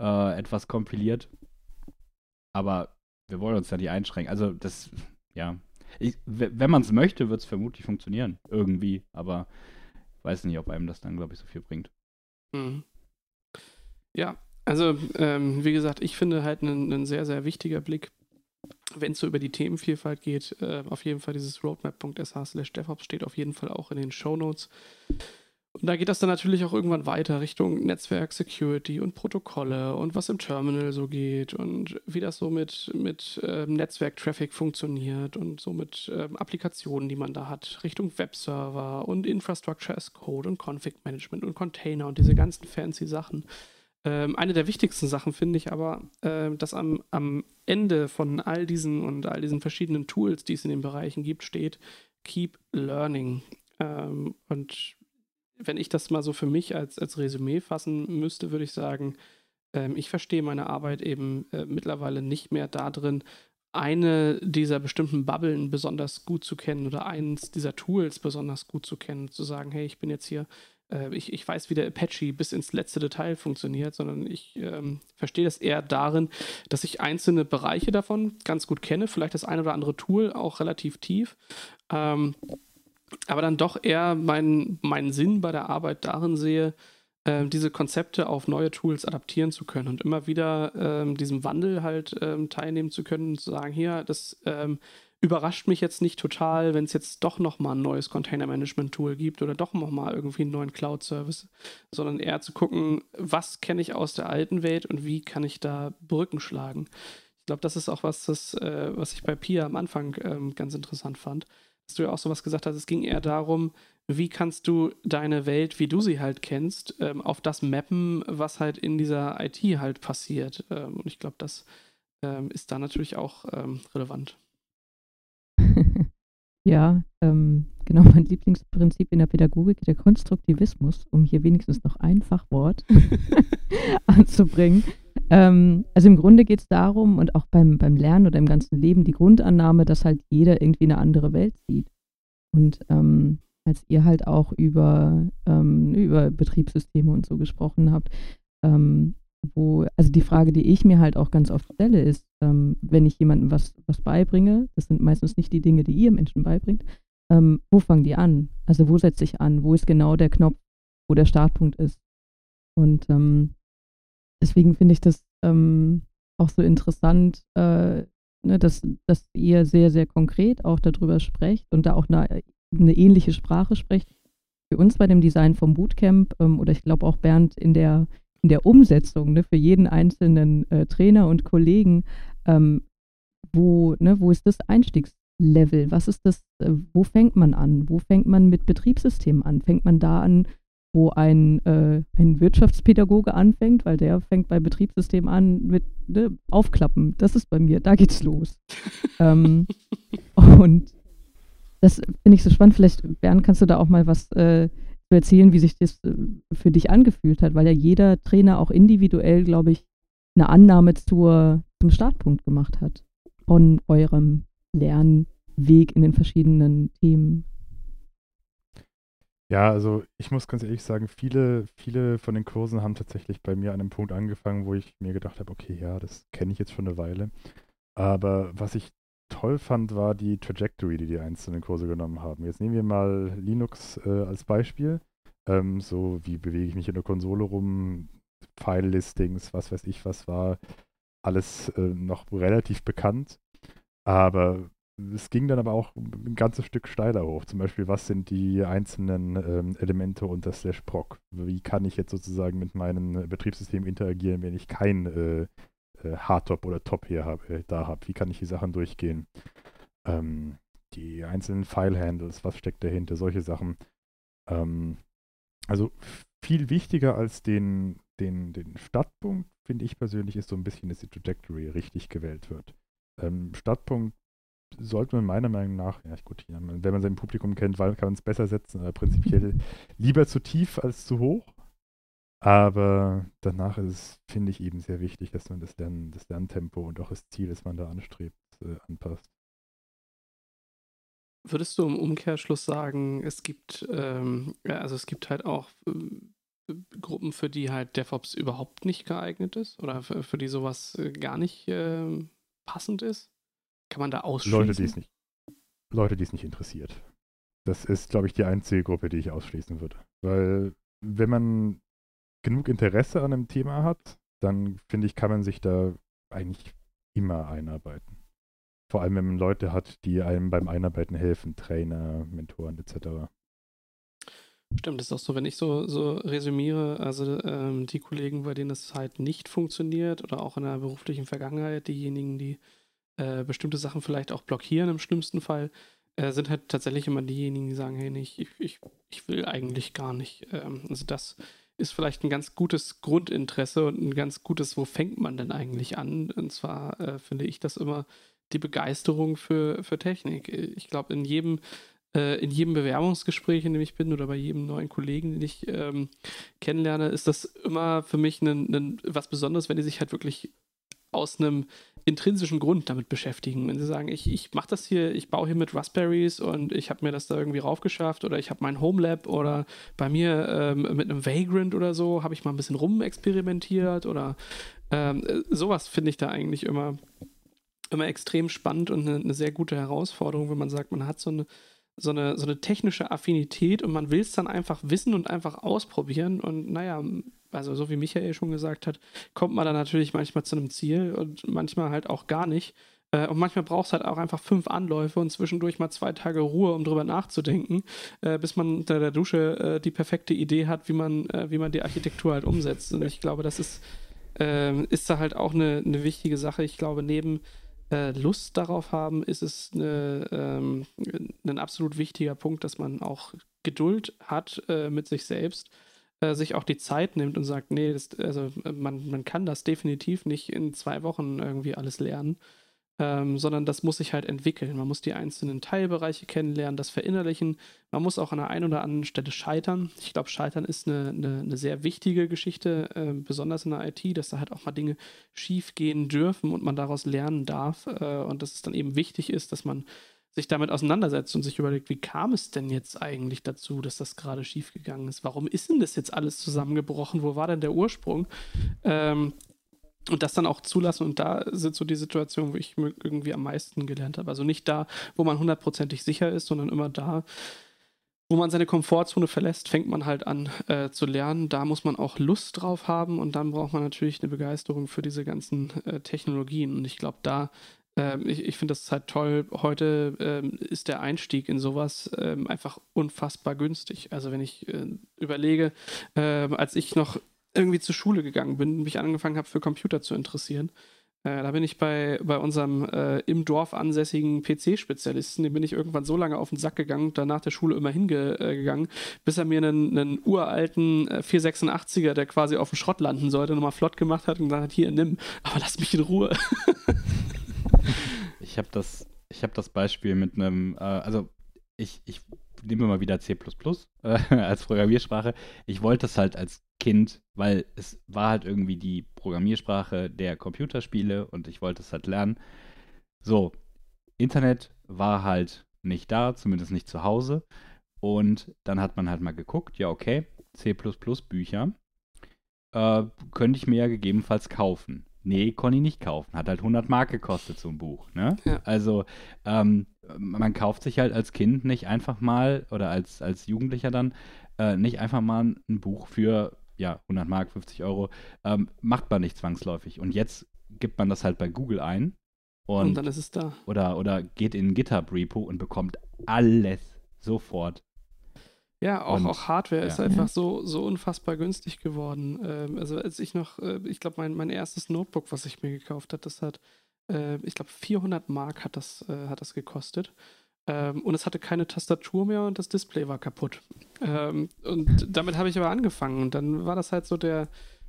äh, etwas kompiliert, aber wir wollen uns ja nicht einschränken. Also das, ja. Ich, wenn man es möchte, wird es vermutlich funktionieren. Irgendwie. Aber ich weiß nicht, ob einem das dann, glaube ich, so viel bringt. Mhm. Ja, also ähm, wie gesagt, ich finde halt ein sehr, sehr wichtiger Blick, wenn es so über die Themenvielfalt geht, äh, auf jeden Fall dieses roadmap.sh slash DevOps steht auf jeden Fall auch in den Show Notes. Und da geht das dann natürlich auch irgendwann weiter Richtung Netzwerk, Security und Protokolle und was im Terminal so geht und wie das so mit, mit ähm, Netzwerk-Traffic funktioniert und so mit ähm, Applikationen, die man da hat, Richtung Webserver und Infrastructure as Code und Config Management und Container und diese ganzen fancy Sachen. Ähm, eine der wichtigsten Sachen finde ich aber, äh, dass am, am Ende von all diesen und all diesen verschiedenen Tools, die es in den Bereichen gibt, steht Keep Learning. Ähm, und wenn ich das mal so für mich als, als Resümee fassen müsste, würde ich sagen, ähm, ich verstehe meine Arbeit eben äh, mittlerweile nicht mehr darin, eine dieser bestimmten Bubblen besonders gut zu kennen oder eins dieser Tools besonders gut zu kennen, zu sagen, hey, ich bin jetzt hier äh, ich, ich weiß, wie der Apache bis ins letzte Detail funktioniert, sondern ich ähm, verstehe das eher darin, dass ich einzelne Bereiche davon ganz gut kenne, vielleicht das ein oder andere Tool auch relativ tief. Ähm, aber dann doch eher meinen, meinen Sinn bei der Arbeit darin sehe, äh, diese Konzepte auf neue Tools adaptieren zu können und immer wieder ähm, diesem Wandel halt ähm, teilnehmen zu können und zu sagen, hier, das ähm, überrascht mich jetzt nicht total, wenn es jetzt doch nochmal ein neues Container-Management-Tool gibt oder doch nochmal irgendwie einen neuen Cloud-Service, sondern eher zu gucken, was kenne ich aus der alten Welt und wie kann ich da Brücken schlagen. Ich glaube, das ist auch was, das, äh, was ich bei Pia am Anfang ähm, ganz interessant fand. Dass du ja auch sowas gesagt hast, es ging eher darum, wie kannst du deine Welt, wie du sie halt kennst, ähm, auf das mappen, was halt in dieser IT halt passiert. Ähm, und ich glaube, das ähm, ist da natürlich auch ähm, relevant. Ja, ähm, genau mein Lieblingsprinzip in der Pädagogik, der Konstruktivismus, um hier wenigstens noch ein Fachwort anzubringen. Ähm, also im Grunde geht es darum, und auch beim, beim Lernen oder im ganzen Leben, die Grundannahme, dass halt jeder irgendwie eine andere Welt sieht. Und ähm, als ihr halt auch über, ähm, über Betriebssysteme und so gesprochen habt, ähm, wo, also die Frage, die ich mir halt auch ganz oft stelle, ist, ähm, wenn ich jemandem was, was beibringe, das sind meistens nicht die Dinge, die ihr Menschen beibringt, ähm, wo fangen die an? Also wo setze ich an? Wo ist genau der Knopf, wo der Startpunkt ist? Und ähm, deswegen finde ich das ähm, auch so interessant, äh, ne, dass, dass ihr sehr, sehr konkret auch darüber sprecht und da auch eine, eine ähnliche Sprache sprecht. Für uns bei dem Design vom Bootcamp ähm, oder ich glaube auch Bernd in der in der Umsetzung ne, für jeden einzelnen äh, Trainer und Kollegen, ähm, wo, ne, wo ist das Einstiegslevel? Was ist das, äh, wo fängt man an? Wo fängt man mit Betriebssystemen an? Fängt man da an, wo ein, äh, ein Wirtschaftspädagoge anfängt, weil der fängt bei Betriebssystemen an mit ne, Aufklappen. Das ist bei mir, da geht's los. ähm, und das finde ich so spannend. Vielleicht, Bernd, kannst du da auch mal was äh, zu erzählen, wie sich das äh, für dich angefühlt hat, weil ja jeder Trainer auch individuell, glaube ich, eine Annahme zur, zum Startpunkt gemacht hat von eurem Lernweg in den verschiedenen Themen. Ja, also ich muss ganz ehrlich sagen, viele, viele von den Kursen haben tatsächlich bei mir an einem Punkt angefangen, wo ich mir gedacht habe, okay, ja, das kenne ich jetzt schon eine Weile. Aber was ich toll fand, war die Trajectory, die die einzelnen Kurse genommen haben. Jetzt nehmen wir mal Linux äh, als Beispiel. Ähm, so, wie bewege ich mich in der Konsole rum, File-Listings, was weiß ich, was war alles äh, noch relativ bekannt. Aber es ging dann aber auch ein ganzes Stück steiler hoch. Zum Beispiel, was sind die einzelnen ähm, Elemente unter Slash Proc? Wie kann ich jetzt sozusagen mit meinem Betriebssystem interagieren, wenn ich kein äh, äh, Hardtop oder Top hier hab, äh, da habe. Wie kann ich die Sachen durchgehen? Ähm, die einzelnen File-Handles, was steckt dahinter, solche Sachen. Ähm, also viel wichtiger als den, den, den Startpunkt, finde ich persönlich, ist so ein bisschen, dass die Trajectory richtig gewählt wird. Ähm, Startpunkt sollte man meiner Meinung nach, ja gut, wenn man sein Publikum kennt, kann man es besser setzen, aber prinzipiell lieber zu tief als zu hoch. Aber danach ist es, finde ich, eben sehr wichtig, dass man das, Lernen, das Lerntempo und auch das Ziel, das man da anstrebt, äh, anpasst. Würdest du im Umkehrschluss sagen, es gibt, ähm, ja, also es gibt halt auch äh, Gruppen, für die halt DevOps überhaupt nicht geeignet ist oder für, für die sowas äh, gar nicht äh, passend ist? Kann man da ausschließen? Leute, die es nicht, Leute, die es nicht interessiert. Das ist, glaube ich, die einzige Gruppe, die ich ausschließen würde. Weil wenn man genug Interesse an einem Thema hat, dann finde ich, kann man sich da eigentlich immer einarbeiten. Vor allem, wenn man Leute hat, die einem beim Einarbeiten helfen, Trainer, Mentoren etc. Stimmt, das ist auch so, wenn ich so, so resümiere, also ähm, die Kollegen, bei denen es halt nicht funktioniert oder auch in der beruflichen Vergangenheit, diejenigen, die äh, bestimmte Sachen vielleicht auch blockieren im schlimmsten Fall, äh, sind halt tatsächlich immer diejenigen, die sagen, hey, ich, ich, ich will eigentlich gar nicht. Ähm, also das ist vielleicht ein ganz gutes Grundinteresse und ein ganz gutes, wo fängt man denn eigentlich an? Und zwar äh, finde ich das immer die Begeisterung für, für Technik. Ich glaube, in jedem, äh, in jedem Bewerbungsgespräch, in dem ich bin oder bei jedem neuen Kollegen, den ich ähm, kennenlerne, ist das immer für mich ein, ein, was Besonderes, wenn die sich halt wirklich aus einem intrinsischen Grund damit beschäftigen. Wenn sie sagen, ich, ich mache das hier, ich baue hier mit Raspberries und ich habe mir das da irgendwie raufgeschafft oder ich habe mein Homelab oder bei mir ähm, mit einem Vagrant oder so habe ich mal ein bisschen rumexperimentiert oder ähm, sowas finde ich da eigentlich immer, immer extrem spannend und eine, eine sehr gute Herausforderung, wenn man sagt, man hat so eine so eine, so eine technische Affinität und man will es dann einfach wissen und einfach ausprobieren. Und naja, also so wie Michael schon gesagt hat, kommt man dann natürlich manchmal zu einem Ziel und manchmal halt auch gar nicht. Äh, und manchmal braucht es halt auch einfach fünf Anläufe und zwischendurch mal zwei Tage Ruhe, um drüber nachzudenken, äh, bis man unter der Dusche äh, die perfekte Idee hat, wie man, wie man die Architektur halt umsetzt. Und ich glaube, das ist, ähm, ist da halt auch eine, eine wichtige Sache. Ich glaube, neben Lust darauf haben, ist es eine, ähm, ein absolut wichtiger Punkt, dass man auch Geduld hat mit sich selbst äh, sich auch die Zeit nimmt und sagt, nee, das, also äh, man, man kann das definitiv nicht in zwei Wochen irgendwie alles lernen, ähm, sondern das muss sich halt entwickeln. Man muss die einzelnen Teilbereiche kennenlernen, das verinnerlichen. Man muss auch an der einen oder anderen Stelle scheitern. Ich glaube, Scheitern ist eine, eine, eine, sehr wichtige Geschichte, äh, besonders in der IT, dass da halt auch mal Dinge schief gehen dürfen und man daraus lernen darf äh, und dass es dann eben wichtig ist, dass man sich damit auseinandersetzt und sich überlegt, wie kam es denn jetzt eigentlich dazu, dass das gerade schiefgegangen ist? Warum ist denn das jetzt alles zusammengebrochen? Wo war denn der Ursprung? Ähm, und das dann auch zulassen. Und da sind so die Situationen, wo ich irgendwie am meisten gelernt habe. Also nicht da, wo man hundertprozentig sicher ist, sondern immer da, wo man seine Komfortzone verlässt, fängt man halt an äh, zu lernen. Da muss man auch Lust drauf haben und dann braucht man natürlich eine Begeisterung für diese ganzen äh, Technologien. Und ich glaube, da ähm, ich, ich finde das halt toll. Heute ähm, ist der Einstieg in sowas ähm, einfach unfassbar günstig. Also wenn ich äh, überlege, äh, als ich noch irgendwie zur Schule gegangen bin, mich angefangen habe für Computer zu interessieren, äh, da bin ich bei, bei unserem äh, im Dorf ansässigen PC-Spezialisten, dem bin ich irgendwann so lange auf den Sack gegangen, dann nach der Schule immer hingegangen, bis er mir einen, einen uralten äh, 486er, der quasi auf dem Schrott landen sollte, nochmal flott gemacht hat und gesagt hat, hier, nimm, aber lass mich in Ruhe. ich habe das, hab das Beispiel mit einem, äh, also ich, ich nehme mal wieder C äh, als Programmiersprache. Ich wollte es halt als Kind, weil es war halt irgendwie die Programmiersprache der Computerspiele und ich wollte es halt lernen. So, Internet war halt nicht da, zumindest nicht zu Hause. Und dann hat man halt mal geguckt, ja, okay, C Bücher äh, könnte ich mir ja gegebenenfalls kaufen. Nee, konnte ich nicht kaufen. Hat halt 100 Mark gekostet, so ein Buch. Ne? Ja. Also, ähm, man kauft sich halt als Kind nicht einfach mal oder als, als Jugendlicher dann äh, nicht einfach mal ein Buch für ja, 100 Mark, 50 Euro. Ähm, macht man nicht zwangsläufig. Und jetzt gibt man das halt bei Google ein. Und, und dann ist es da. Oder, oder geht in ein GitHub-Repo und bekommt alles sofort ja, auch, und, auch Hardware ja. ist einfach so, so unfassbar günstig geworden. Ähm, also als ich noch, äh, ich glaube, mein, mein erstes Notebook, was ich mir gekauft habe, das hat, äh, ich glaube, 400 Mark hat das, äh, hat das gekostet. Ähm, und es hatte keine Tastatur mehr und das Display war kaputt. Ähm, und damit habe ich aber angefangen. Und dann war das halt so der,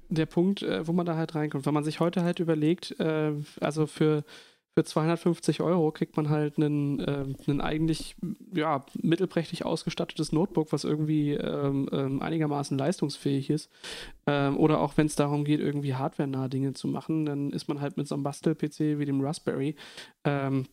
der Punkt, äh, wo man da halt reinkommt. Wenn man sich heute halt überlegt, äh, also für für 250 Euro kriegt man halt einen, äh, einen eigentlich ja, mittelprächtig ausgestattetes Notebook, was irgendwie ähm, ähm, einigermaßen leistungsfähig ist. Ähm, oder auch wenn es darum geht, irgendwie hardware-nahe Dinge zu machen, dann ist man halt mit so einem Bastel-PC wie dem Raspberry ähm,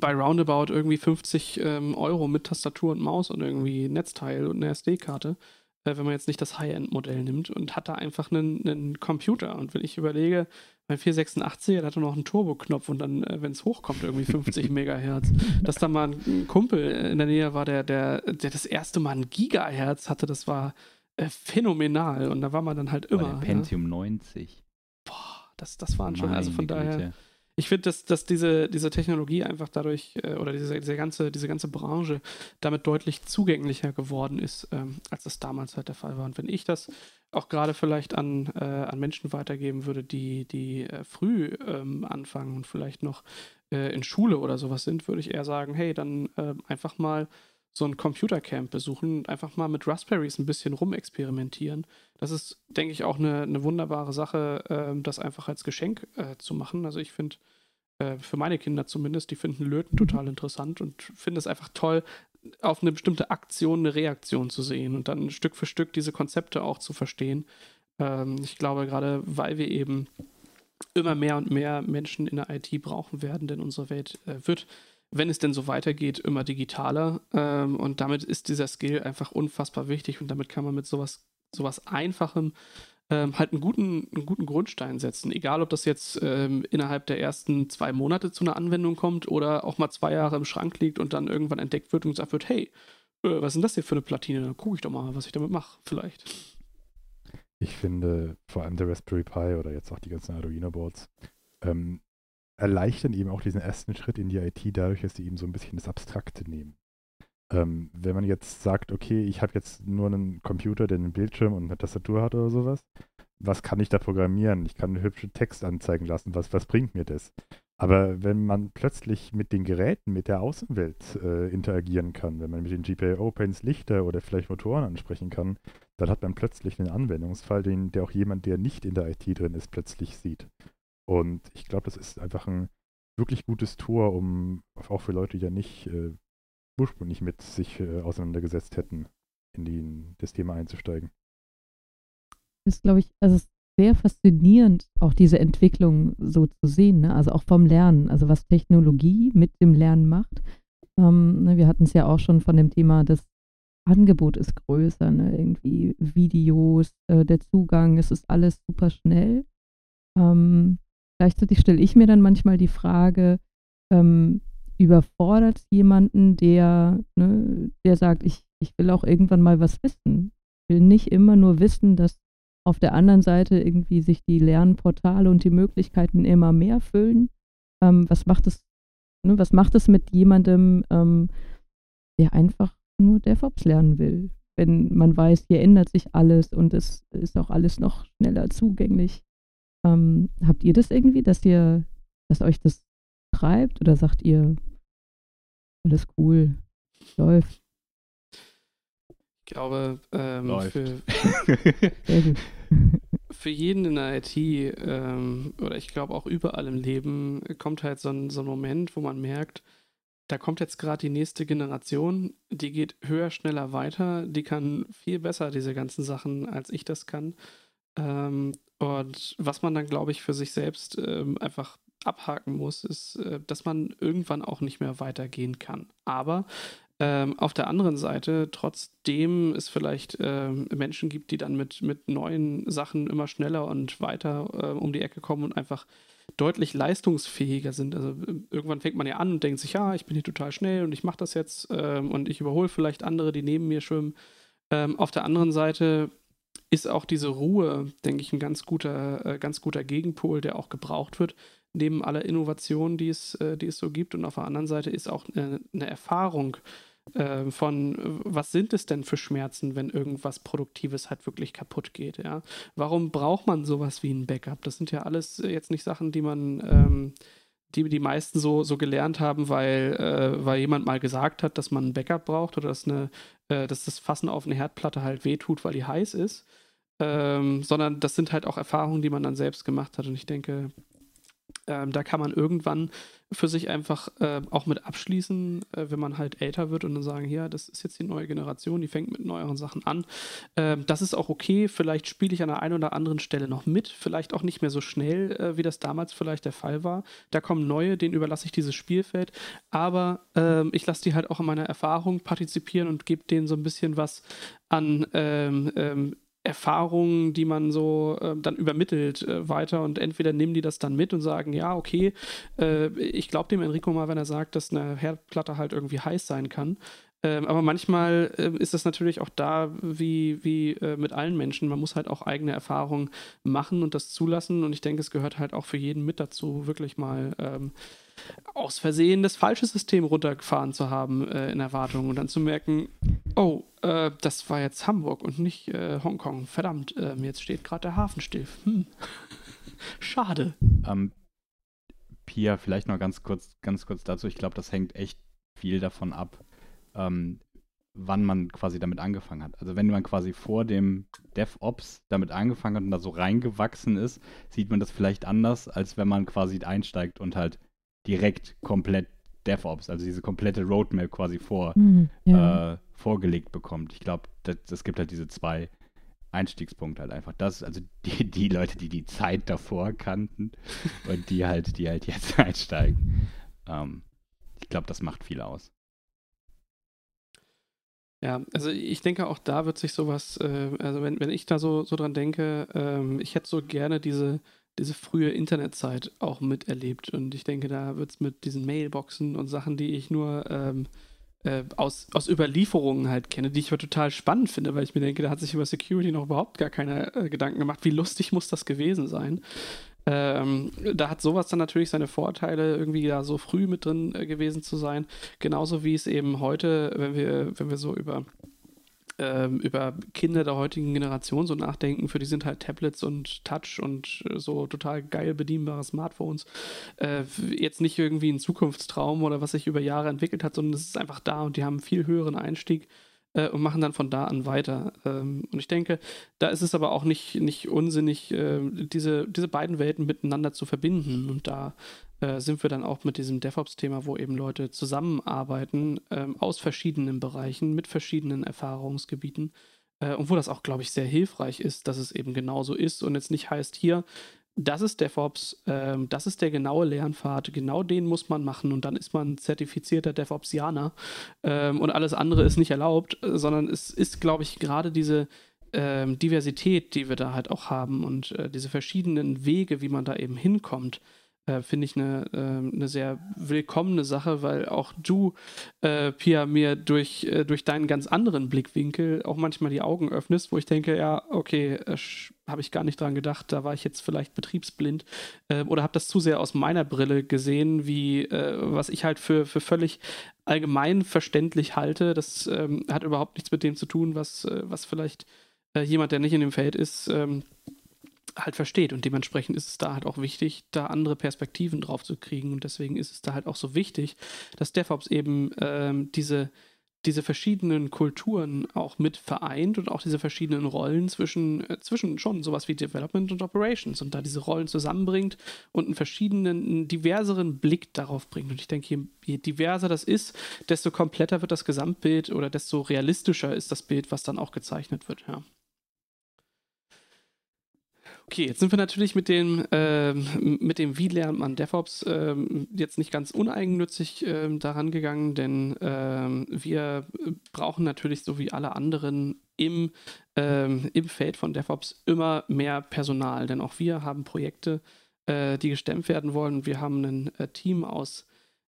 bei Roundabout irgendwie 50 ähm, Euro mit Tastatur und Maus und irgendwie Netzteil und eine SD-Karte äh, wenn man jetzt nicht das High-End-Modell nimmt und hat da einfach einen, einen Computer. Und wenn ich überlege, mein 486er, der hatte noch einen Turbo-Knopf und dann, äh, wenn es hochkommt, irgendwie 50 Megahertz. Dass da mal ein Kumpel in der Nähe war, der, der, der das erste Mal ein Gigahertz hatte, das war äh, phänomenal. Und da war man dann halt immer. der Pentium ja. 90. Boah, das, das waren schon, also von daher. Ich finde, dass, dass diese, diese Technologie einfach dadurch äh, oder diese, diese, ganze, diese ganze Branche damit deutlich zugänglicher geworden ist, ähm, als das damals halt der Fall war. Und wenn ich das auch gerade vielleicht an, äh, an Menschen weitergeben würde, die, die äh, früh ähm, anfangen und vielleicht noch äh, in Schule oder sowas sind, würde ich eher sagen, hey, dann ähm, einfach mal so ein Computercamp besuchen und einfach mal mit Raspberries ein bisschen rumexperimentieren. Das ist, denke ich, auch eine, eine wunderbare Sache, äh, das einfach als Geschenk äh, zu machen. Also ich finde, äh, für meine Kinder zumindest, die finden Löten total interessant und finde es einfach toll, auf eine bestimmte Aktion eine Reaktion zu sehen und dann Stück für Stück diese Konzepte auch zu verstehen. Ähm, ich glaube, gerade weil wir eben immer mehr und mehr Menschen in der IT brauchen werden, denn unsere Welt äh, wird, wenn es denn so weitergeht, immer digitaler. Ähm, und damit ist dieser Skill einfach unfassbar wichtig und damit kann man mit sowas, sowas Einfachem ähm, halt einen guten, einen guten Grundstein setzen. Egal, ob das jetzt ähm, innerhalb der ersten zwei Monate zu einer Anwendung kommt oder auch mal zwei Jahre im Schrank liegt und dann irgendwann entdeckt wird und gesagt wird, hey, äh, was ist denn das hier für eine Platine? Dann gucke ich doch mal, was ich damit mache, vielleicht. Ich finde vor allem der Raspberry Pi oder jetzt auch die ganzen Arduino-Boards ähm, erleichtern eben auch diesen ersten Schritt in die IT dadurch, dass sie eben so ein bisschen das Abstrakte nehmen. Ähm, wenn man jetzt sagt, okay, ich habe jetzt nur einen Computer, der einen Bildschirm und eine Tastatur hat oder sowas, was kann ich da programmieren? Ich kann hübsche Text anzeigen lassen, was, was bringt mir das? Aber wenn man plötzlich mit den Geräten, mit der Außenwelt äh, interagieren kann, wenn man mit den GPIO-Pens Lichter oder vielleicht Motoren ansprechen kann, dann hat man plötzlich einen Anwendungsfall, den der auch jemand, der nicht in der IT drin ist, plötzlich sieht. Und ich glaube, das ist einfach ein wirklich gutes Tor, um auch für Leute, die ja nicht äh, ursprünglich mit sich äh, auseinandergesetzt hätten, in die, das Thema einzusteigen. Das ist, glaube ich, also sehr faszinierend, auch diese Entwicklung so zu sehen, ne? also auch vom Lernen, also was Technologie mit dem Lernen macht. Ähm, ne, wir hatten es ja auch schon von dem Thema, das Angebot ist größer, ne? irgendwie Videos, äh, der Zugang, es ist alles super schnell. Ähm, gleichzeitig stelle ich mir dann manchmal die Frage, ähm, überfordert jemanden, der, ne, der sagt, ich, ich will auch irgendwann mal was wissen. Ich will nicht immer nur wissen, dass auf der anderen Seite irgendwie sich die Lernportale und die Möglichkeiten immer mehr füllen. Ähm, was macht es, ne, was macht es mit jemandem, ähm, der einfach nur DevOps lernen will? Wenn man weiß, hier ändert sich alles und es ist auch alles noch schneller zugänglich. Ähm, habt ihr das irgendwie, dass ihr, dass euch das treibt oder sagt ihr, alles cool, läuft? Ich glaube, ähm, Läuft. für, für jeden in der IT ähm, oder ich glaube auch überall im Leben kommt halt so ein, so ein Moment, wo man merkt, da kommt jetzt gerade die nächste Generation, die geht höher, schneller weiter, die kann viel besser diese ganzen Sachen, als ich das kann. Ähm, und was man dann, glaube ich, für sich selbst ähm, einfach abhaken muss, ist, äh, dass man irgendwann auch nicht mehr weitergehen kann. Aber ähm, auf der anderen Seite, trotzdem es vielleicht ähm, Menschen gibt, die dann mit, mit neuen Sachen immer schneller und weiter äh, um die Ecke kommen und einfach deutlich leistungsfähiger sind. Also äh, irgendwann fängt man ja an und denkt sich, ja, ich bin hier total schnell und ich mache das jetzt ähm, und ich überhole vielleicht andere, die neben mir schwimmen. Ähm, auf der anderen Seite ist auch diese Ruhe, denke ich, ein ganz guter, äh, ganz guter Gegenpol, der auch gebraucht wird, neben aller Innovation, die es, äh, die es so gibt. Und auf der anderen Seite ist auch eine, eine Erfahrung äh, von, äh, was sind es denn für Schmerzen, wenn irgendwas Produktives halt wirklich kaputt geht. Ja? Warum braucht man sowas wie ein Backup? Das sind ja alles jetzt nicht Sachen, die man... Ähm, die die meisten so, so gelernt haben, weil, äh, weil jemand mal gesagt hat, dass man ein Backup braucht oder dass, eine, äh, dass das Fassen auf eine Herdplatte halt wehtut, weil die heiß ist. Ähm, sondern das sind halt auch Erfahrungen, die man dann selbst gemacht hat. Und ich denke, ähm, da kann man irgendwann für sich einfach äh, auch mit abschließen, äh, wenn man halt älter wird und dann sagen, ja, das ist jetzt die neue Generation, die fängt mit neueren Sachen an. Ähm, das ist auch okay, vielleicht spiele ich an der einen oder anderen Stelle noch mit, vielleicht auch nicht mehr so schnell, äh, wie das damals vielleicht der Fall war. Da kommen neue, denen überlasse ich dieses Spielfeld, aber ähm, ich lasse die halt auch in meiner Erfahrung partizipieren und gebe denen so ein bisschen was an ähm, ähm, Erfahrungen, die man so äh, dann übermittelt äh, weiter und entweder nehmen die das dann mit und sagen, ja, okay, äh, ich glaube dem Enrico mal, wenn er sagt, dass eine Herdplatte halt irgendwie heiß sein kann. Ähm, aber manchmal äh, ist das natürlich auch da wie, wie äh, mit allen Menschen. Man muss halt auch eigene Erfahrungen machen und das zulassen. Und ich denke, es gehört halt auch für jeden mit dazu, wirklich mal ähm, aus Versehen das falsche System runtergefahren zu haben äh, in Erwartung und dann zu merken, oh, äh, das war jetzt Hamburg und nicht äh, Hongkong. Verdammt, ähm, jetzt steht gerade der Hafen still. Hm. Schade. Ähm, Pia, vielleicht noch ganz kurz, ganz kurz dazu. Ich glaube, das hängt echt viel davon ab, ähm, wann man quasi damit angefangen hat. Also wenn man quasi vor dem DevOps damit angefangen hat und da so reingewachsen ist, sieht man das vielleicht anders, als wenn man quasi einsteigt und halt direkt komplett DevOps, also diese komplette Roadmap quasi vor, Mhm, ja. äh, vorgelegt bekommt. Ich glaube, es gibt halt diese zwei Einstiegspunkt halt einfach. Das, also die, die Leute, die die Zeit davor kannten und die halt, die halt jetzt einsteigen. Ähm, ich glaube, das macht viel aus. Ja, also ich denke auch da wird sich sowas, äh, also wenn, wenn ich da so, so dran denke, ähm, ich hätte so gerne diese, diese frühe Internetzeit auch miterlebt und ich denke, da wird es mit diesen Mailboxen und Sachen, die ich nur ähm, äh, aus, aus Überlieferungen halt kenne, die ich aber total spannend finde, weil ich mir denke, da hat sich über Security noch überhaupt gar keine äh, Gedanken gemacht. Wie lustig muss das gewesen sein? Ähm, da hat sowas dann natürlich seine Vorteile, irgendwie da so früh mit drin äh, gewesen zu sein. Genauso wie es eben heute, wenn wir, wenn wir so über ähm, über Kinder der heutigen Generation so nachdenken, für die sind halt Tablets und Touch und äh, so total geil bedienbare Smartphones äh, jetzt nicht irgendwie ein Zukunftstraum oder was sich über Jahre entwickelt hat, sondern es ist einfach da und die haben einen viel höheren Einstieg äh, und machen dann von da an weiter. Ähm, und ich denke, da ist es aber auch nicht, nicht unsinnig, äh, diese, diese beiden Welten miteinander zu verbinden. Und da äh, sind wir dann auch mit diesem DevOps-Thema, wo eben Leute zusammenarbeiten ähm, aus verschiedenen Bereichen, mit verschiedenen Erfahrungsgebieten. Äh, und wo das auch, glaube ich, sehr hilfreich ist, dass es eben genauso ist und jetzt nicht heißt, hier, das ist DevOps, ähm, das ist der genaue Lernpfad, genau den muss man machen und dann ist man zertifizierter DevOpsianer ähm, und alles andere ist nicht erlaubt, sondern es ist, glaube ich, gerade diese ähm, Diversität, die wir da halt auch haben und äh, diese verschiedenen Wege, wie man da eben hinkommt, äh, finde ich eine, äh, eine sehr willkommene Sache, weil auch du, äh, Pia, mir durch, äh, durch deinen ganz anderen Blickwinkel auch manchmal die Augen öffnest, wo ich denke, ja, okay, äh, habe ich gar nicht dran gedacht, da war ich jetzt vielleicht betriebsblind äh, oder habe das zu sehr aus meiner Brille gesehen, wie was ich halt für, für völlig allgemein verständlich halte. Das ähm, hat überhaupt nichts mit dem zu tun, was, was vielleicht jemand, der nicht in dem Feld ist, ähm, halt versteht. Und dementsprechend ist es da halt auch wichtig, da andere Perspektiven drauf zu kriegen. Und deswegen ist es da halt auch so wichtig, dass DevOps eben ähm, diese, diese verschiedenen Kulturen auch mit vereint und auch diese verschiedenen Rollen zwischen, äh, zwischen schon sowas wie Development und Operations und da diese Rollen zusammenbringt und einen verschiedenen, einen diverseren Blick darauf bringt. Und ich denke, je, je diverser das ist, desto kompletter wird das Gesamtbild oder desto realistischer ist das Bild, was dann auch gezeichnet wird, ja. Okay, jetzt sind wir natürlich mit dem, äh, mit dem Wie lernt man DevOps äh, jetzt nicht ganz uneigennützig äh, daran gegangen, denn ähm, wir brauchen natürlich so wie alle anderen im, ähm, im Feld von DevOps immer mehr Personal, denn auch wir haben Projekte, äh, die gestemmt werden wollen. Wir haben ein äh, Team aus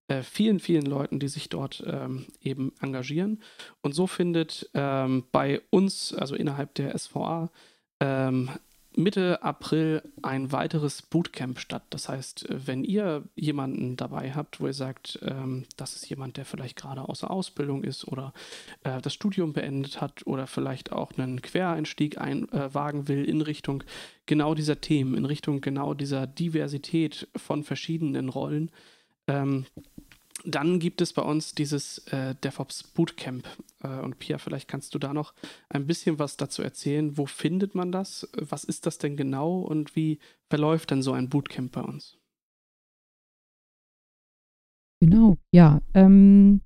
äh, vielen, vielen Leuten, die sich dort ähm, eben engagieren. Und so findet ähm, bei uns, also innerhalb der SVA, ähm, Mitte April ein weiteres Bootcamp statt. Das heißt, wenn ihr jemanden dabei habt, wo ihr sagt, ähm, das ist jemand, der vielleicht gerade außer Ausbildung ist oder äh, das Studium beendet hat oder vielleicht auch einen Quereinstieg einwagen äh, will in Richtung genau dieser Themen, in Richtung genau dieser Diversität von verschiedenen Rollen, ähm, dann gibt es bei uns dieses äh, DevOps Bootcamp. Äh, und Pia, vielleicht kannst du da noch ein bisschen was dazu erzählen. Wo findet man das? Was ist das denn genau und wie verläuft denn so ein Bootcamp bei uns? Genau, ja. Ähm,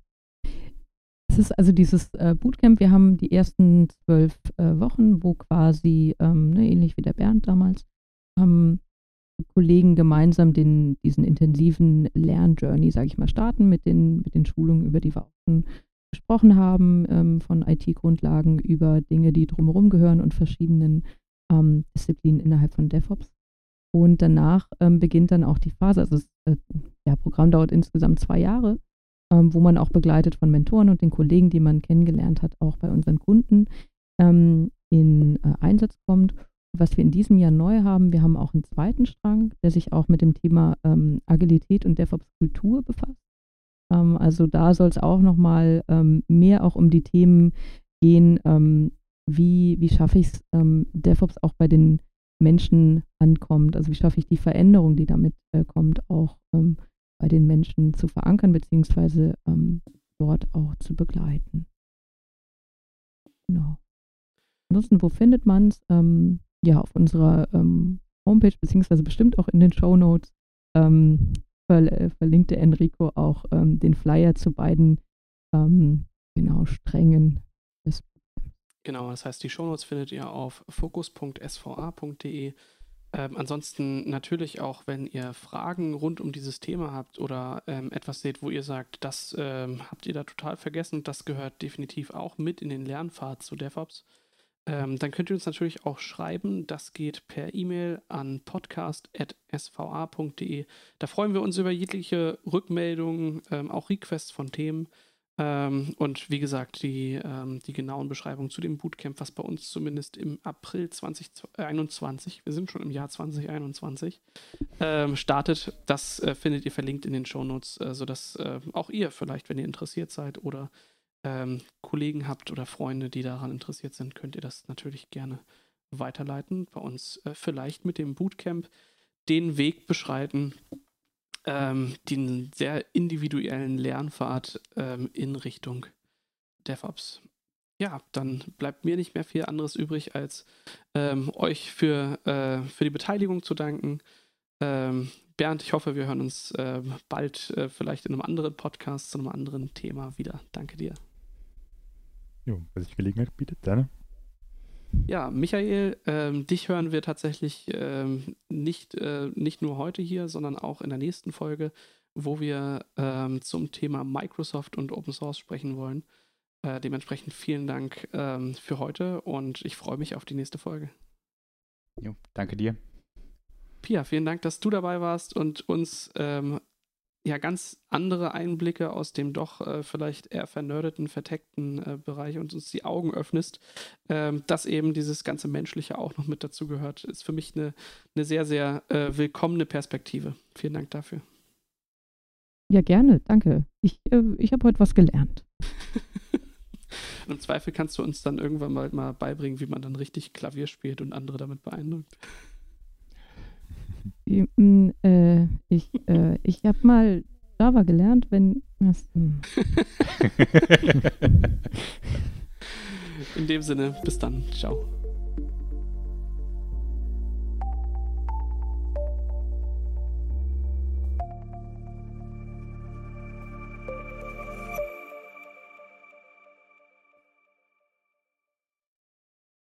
es ist also dieses äh, Bootcamp. Wir haben die ersten zwölf äh, Wochen, wo quasi, ähm, ne, ähnlich wie der Bernd damals, ähm, Kollegen gemeinsam den, diesen intensiven Lernjourney, sage ich mal, starten mit den, mit den Schulungen, über die wir auch schon gesprochen haben, ähm, von IT-Grundlagen über Dinge, die drumherum gehören und verschiedenen ähm, Disziplinen innerhalb von DevOps. Und danach ähm, beginnt dann auch die Phase, also das äh, ja, Programm dauert insgesamt zwei Jahre, ähm, wo man auch begleitet von Mentoren und den Kollegen, die man kennengelernt hat, auch bei unseren Kunden ähm, in äh, Einsatz kommt was wir in diesem Jahr neu haben, wir haben auch einen zweiten Strang, der sich auch mit dem Thema ähm, Agilität und DevOps-Kultur befasst. Ähm, also da soll es auch nochmal ähm, mehr auch um die Themen gehen, ähm, wie, wie schaffe ich es, ähm, DevOps auch bei den Menschen ankommt. Also wie schaffe ich die Veränderung, die damit äh, kommt, auch ähm, bei den Menschen zu verankern, beziehungsweise dort auch zu begleiten. Genau. Ansonsten, wo findet man es? Ähm, ja auf unserer ähm, Homepage, beziehungsweise bestimmt auch in den Show Notes, ähm, ver äh, verlinkte Enrico auch ähm, den Flyer zu beiden ähm, genau Strängen des Genau, das heißt, die Shownotes findet ihr auf fokus.sva.de. Ähm, ansonsten natürlich auch, wenn ihr Fragen rund um dieses Thema habt oder ähm, etwas seht, wo ihr sagt, das ähm, habt ihr da total vergessen, das gehört definitiv auch mit in den Lernpfad zu DevOps, ähm, dann könnt ihr uns natürlich auch schreiben. Das geht per E-Mail an podcast.sva.de. Da freuen wir uns über jegliche Rückmeldungen, ähm, auch Requests von Themen. Ähm, und wie gesagt, die, ähm, die genauen Beschreibungen zu dem Bootcamp, was bei uns zumindest im April 2021, wir sind schon im Jahr 2021, ähm, startet, das äh, findet ihr verlinkt in den Shownotes, äh, sodass äh, auch ihr vielleicht, wenn ihr interessiert seid oder ähm, Kollegen habt oder Freunde, die daran interessiert sind, könnt ihr das natürlich gerne weiterleiten. Bei uns äh, vielleicht mit dem Bootcamp den Weg beschreiten, ähm, den sehr individuellen Lernpfad ähm, in Richtung DevOps. Ja, dann bleibt mir nicht mehr viel anderes übrig, als ähm, euch für, äh, für die Beteiligung zu danken. Ähm, Bernd, ich hoffe, wir hören uns äh, bald äh, vielleicht in einem anderen Podcast zu einem anderen Thema wieder. Danke dir. Jo, wenn sich Gelegenheit bietet, dann. Ja, Michael, ähm, dich hören wir tatsächlich ähm, nicht, äh, nicht nur heute hier, sondern auch in der nächsten Folge, wo wir ähm, zum Thema Microsoft und Open Source sprechen wollen. Äh, dementsprechend vielen Dank ähm, für heute und ich freue mich auf die nächste Folge. Jo, danke dir. Pia, vielen Dank, dass du dabei warst und uns ähm, ja ganz andere Einblicke aus dem doch äh, vielleicht eher vernördeten, verteckten äh, Bereich und uns die Augen öffnest, ähm, dass eben dieses ganze Menschliche auch noch mit dazu gehört, ist für mich eine, eine sehr, sehr äh, willkommene Perspektive. Vielen Dank dafür. Ja, gerne, danke. Ich, äh, ich habe heute was gelernt. Im Zweifel kannst du uns dann irgendwann mal, mal beibringen, wie man dann richtig Klavier spielt und andere damit beeindruckt. Ich äh, ich habe mal Java gelernt, wenn. Das, hm. In dem Sinne, bis dann. Ciao.